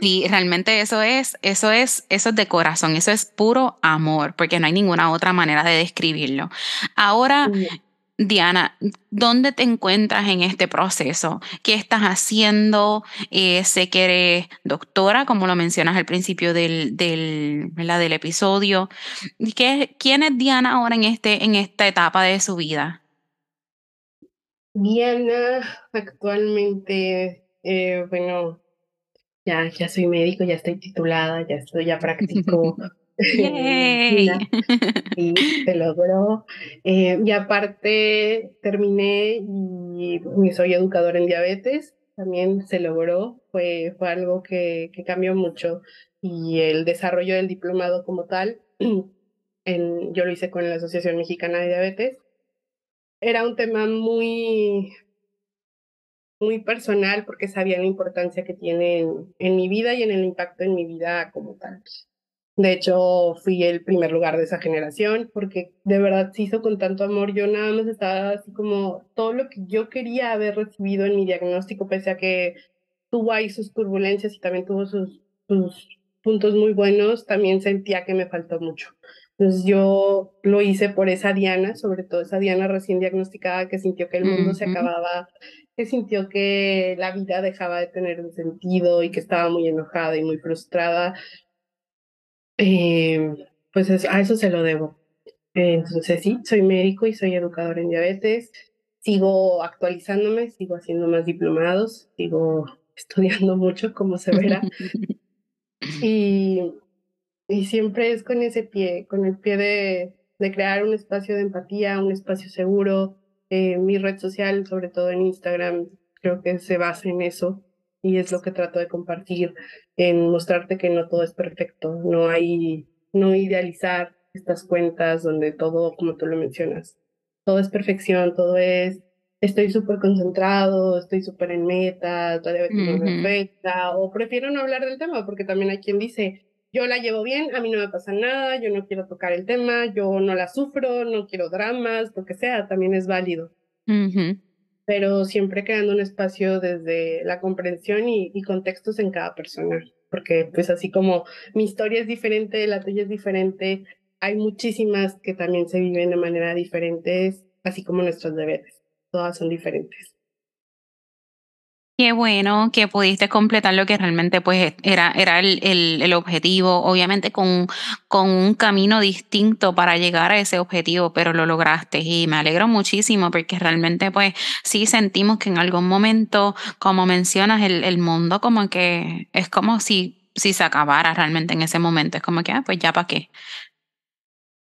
Sí, realmente eso es, eso es, eso es de corazón, eso es puro amor, porque no hay ninguna otra manera de describirlo. Ahora, Diana, ¿dónde te encuentras en este proceso? ¿Qué estás haciendo? Eh, sé que eres doctora, como lo mencionas al principio del, del, del episodio. ¿Qué, ¿Quién es Diana ahora en, este, en esta etapa de su vida? Diana, actualmente, eh, bueno, ya, ya soy médico, ya estoy titulada, ya estoy, ya practico. y se logró. Eh, y aparte terminé y soy educadora en diabetes, también se logró, fue, fue algo que, que cambió mucho. Y el desarrollo del diplomado como tal, en, yo lo hice con la Asociación Mexicana de Diabetes era un tema muy, muy personal porque sabía la importancia que tiene en, mi vida y en el impacto en mi vida como tal. De hecho, fui el primer lugar de esa generación porque de verdad se hizo con tanto amor. Yo nada más estaba así como todo lo que yo quería haber recibido en mi diagnóstico, pese a que tuvo ahí sus turbulencias y también tuvo sus, sus puntos muy buenos, también sentía que me faltó mucho. Entonces yo lo hice por esa Diana, sobre todo esa Diana recién diagnosticada que sintió que el mundo se acababa, que sintió que la vida dejaba de tener un sentido y que estaba muy enojada y muy frustrada. Eh, pues a eso se lo debo. entonces sí, soy médico y soy educador en diabetes. Sigo actualizándome, sigo haciendo más diplomados, sigo estudiando mucho, como se verá. y y siempre es con ese pie, con el pie de, de crear un espacio de empatía, un espacio seguro. Eh, mi red social, sobre todo en Instagram, creo que se basa en eso y es lo que trato de compartir, en mostrarte que no todo es perfecto, no hay, no idealizar estas cuentas donde todo, como tú lo mencionas, todo es perfección, todo es estoy súper concentrado, estoy súper en meta, todavía tengo perfecta, o prefiero no hablar del tema, porque también hay quien dice, yo la llevo bien, a mí no me pasa nada, yo no quiero tocar el tema, yo no la sufro, no quiero dramas, lo que sea, también es válido. Pero siempre creando un espacio desde la comprensión y, y, contextos en cada persona, porque pues así como mi historia es diferente, la tuya es diferente, hay muchísimas que también se viven de manera diferente, así como nuestros deberes todas son diferentes. Qué bueno que pudiste completar lo que realmente pues era, era el, el, objetivo, obviamente con, con un camino distinto para llegar a ese objetivo, pero lo lograste y me alegro muchísimo porque realmente pues sí sentimos que en algún momento, como mencionas, el, el mundo como que es como si, si se acabara realmente en ese momento, es como que, ah, pues ya para qué,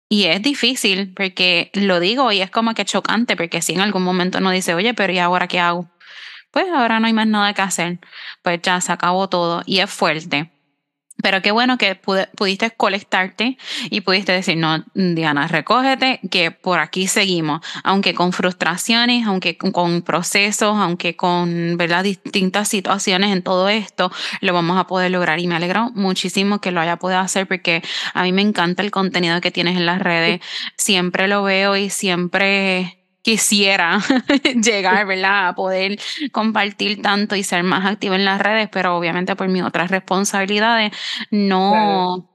y es difícil porque lo digo y es como que chocante porque si en algún momento uno dice, oye, pero ¿y ahora qué hago? Pues ahora no hay más nada que hacer. Pues ya se acabó todo y es fuerte. Pero qué bueno que pudiste colectarte y pudiste decir, no, Diana, recógete, que por aquí seguimos, aunque con frustraciones, aunque con procesos, aunque con ¿verdad? distintas situaciones en todo esto, lo vamos a poder lograr. Y me alegro muchísimo que lo haya podido hacer porque a mí me encanta el contenido que tienes en las redes. Siempre lo veo y siempre quisiera llegar, ¿verdad? A poder compartir tanto y ser más activo en las redes, pero obviamente por mis otras responsabilidades no...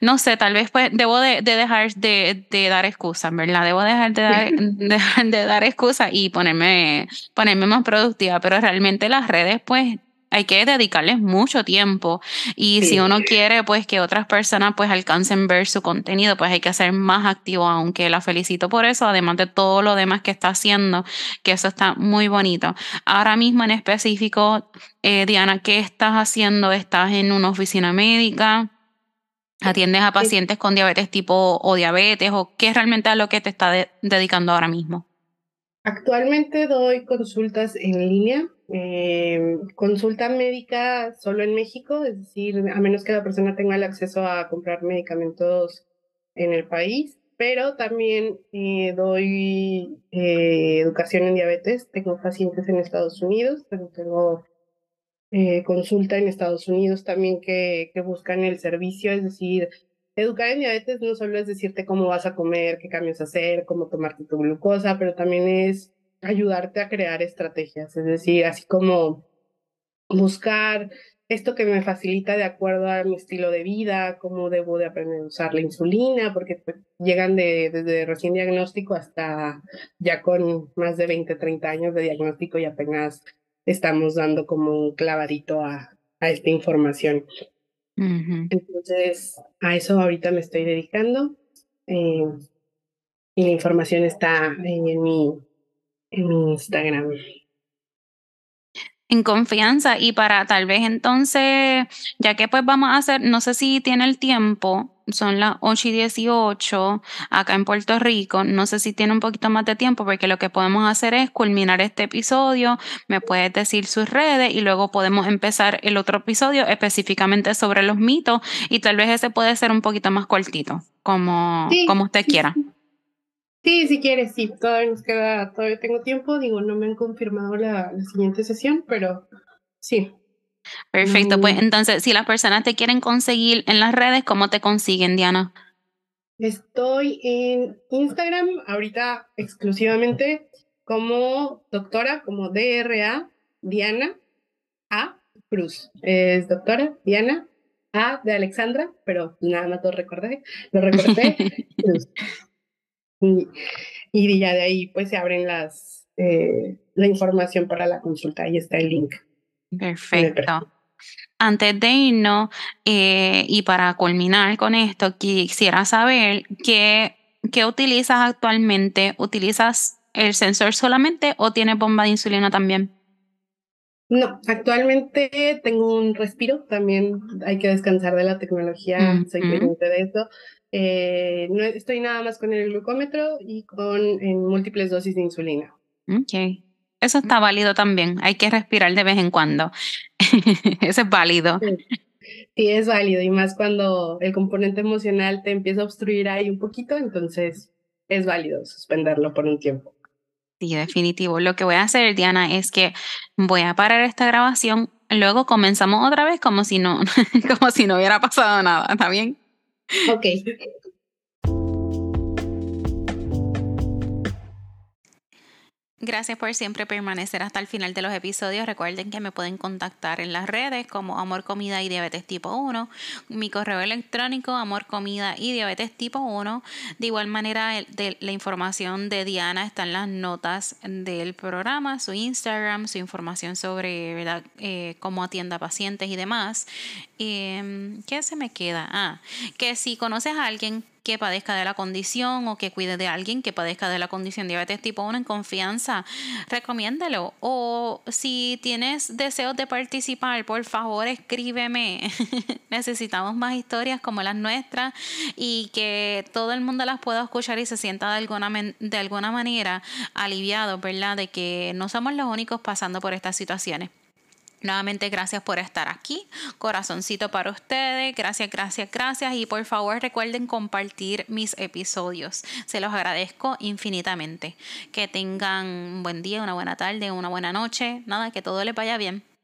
No sé, tal vez pues debo de, dejar de, de, dar excusas, ¿verdad? Debo dejar de dar, de, dar excusas y ponerme, ponerme más productiva, pero realmente las redes pues hay que dedicarles mucho tiempo. Y si uno quiere pues que otras personas pues alcancen ver su contenido pues hay que ser más activo aunque la felicito por eso además de todo lo demás que está haciendo que eso está muy bonito. Ahora mismo en específico eh, Diana qué estás haciendo estás en una oficina médica atiendes a pacientes con diabetes tipo o diabetes o qué es realmente a lo que te está dedicando ahora mismo actualmente doy consultas en línea eh, consulta médica solo en México, es decir, a menos que la persona tenga el acceso a comprar medicamentos en el país, pero también eh, doy eh, educación en diabetes, tengo pacientes en Estados Unidos, tengo consulta en Estados Unidos también que, que buscan el servicio, es decir, Educar en diabetes no solo es decirte cómo vas a comer, qué cambios hacer, cómo tomarte tu glucosa, pero también es ayudarte a crear estrategias, es decir, así como buscar esto que me facilita de acuerdo a mi estilo de vida, cómo debo de aprender a usar la insulina, porque pues, llegan de, desde recién diagnóstico hasta ya con más de 20, 30 años de diagnóstico y apenas estamos dando como un clavadito a, a esta información. Entonces, a eso ahorita me estoy dedicando. Eh, y la información está en mi en Instagram. En confianza y para tal vez entonces, ya que pues vamos a hacer, no sé si tiene el tiempo, son las 8 y 18 acá en Puerto Rico, no sé si tiene un poquito más de tiempo porque lo que podemos hacer es culminar este episodio, me puedes decir sus redes y luego podemos empezar el otro episodio específicamente sobre los mitos y tal vez ese puede ser un poquito más cortito, como, como usted quiera. Sí, si quieres, sí, todavía nos queda, todavía tengo tiempo, digo, no me han confirmado la, siguiente sesión, pero sí. Perfecto, pues mm. entonces, si las personas te quieren conseguir en las redes, ¿cómo te consiguen, Diana? Estoy en Instagram ahorita exclusivamente como doctora, como DRA Diana A Cruz. Es doctora Diana A de Alexandra, pero nada más lo recordé, lo recordé. Cruz. Y, y ya de ahí pues se abren las, eh, la información para la consulta. Ahí está el link. Perfecto. Antes de irnos eh, y para culminar con esto, quisiera saber qué, qué utilizas actualmente. ¿Utilizas el sensor solamente o tienes bomba de insulina también? No, actualmente tengo un respiro, también hay que descansar de la tecnología, soy de eso. Eh, no estoy nada más con el glucómetro y con en múltiples dosis de insulina. Ok. Eso está válido también. Hay que respirar de vez en cuando. Eso es válido. Sí. es válido. Y más cuando el componente emocional te empieza a obstruir ahí un poquito, entonces es válido suspenderlo por un tiempo. Sí, definitivo. Lo que voy a hacer, Diana, es que voy a parar esta grabación. Luego comenzamos otra vez como si no, como si no hubiera pasado nada. ¿Está bien? Ok. Gracias por siempre permanecer hasta el final de los episodios. Recuerden que me pueden contactar en las redes como Amor Comida y Diabetes Tipo 1, mi correo electrónico Amor Comida y Diabetes Tipo 1. De igual manera, de, la información de Diana está en las notas del programa, su Instagram, su información sobre. Eh, cómo atienda pacientes y demás. Eh, ¿Qué se me queda? Ah, que si conoces a alguien que padezca de la condición o que cuide de alguien que padezca de la condición diabetes tipo 1 en confianza, recomiéndalo. O si tienes deseos de participar, por favor escríbeme. Necesitamos más historias como las nuestras y que todo el mundo las pueda escuchar y se sienta de alguna, de alguna manera aliviado, ¿verdad? De que no somos los únicos pasando por estas situaciones. Nuevamente, gracias por estar aquí. Corazoncito para ustedes. Gracias, gracias, gracias. Y por favor, recuerden compartir mis episodios. Se los agradezco infinitamente. Que tengan un buen día, una buena tarde, una buena noche. Nada, que todo les vaya bien.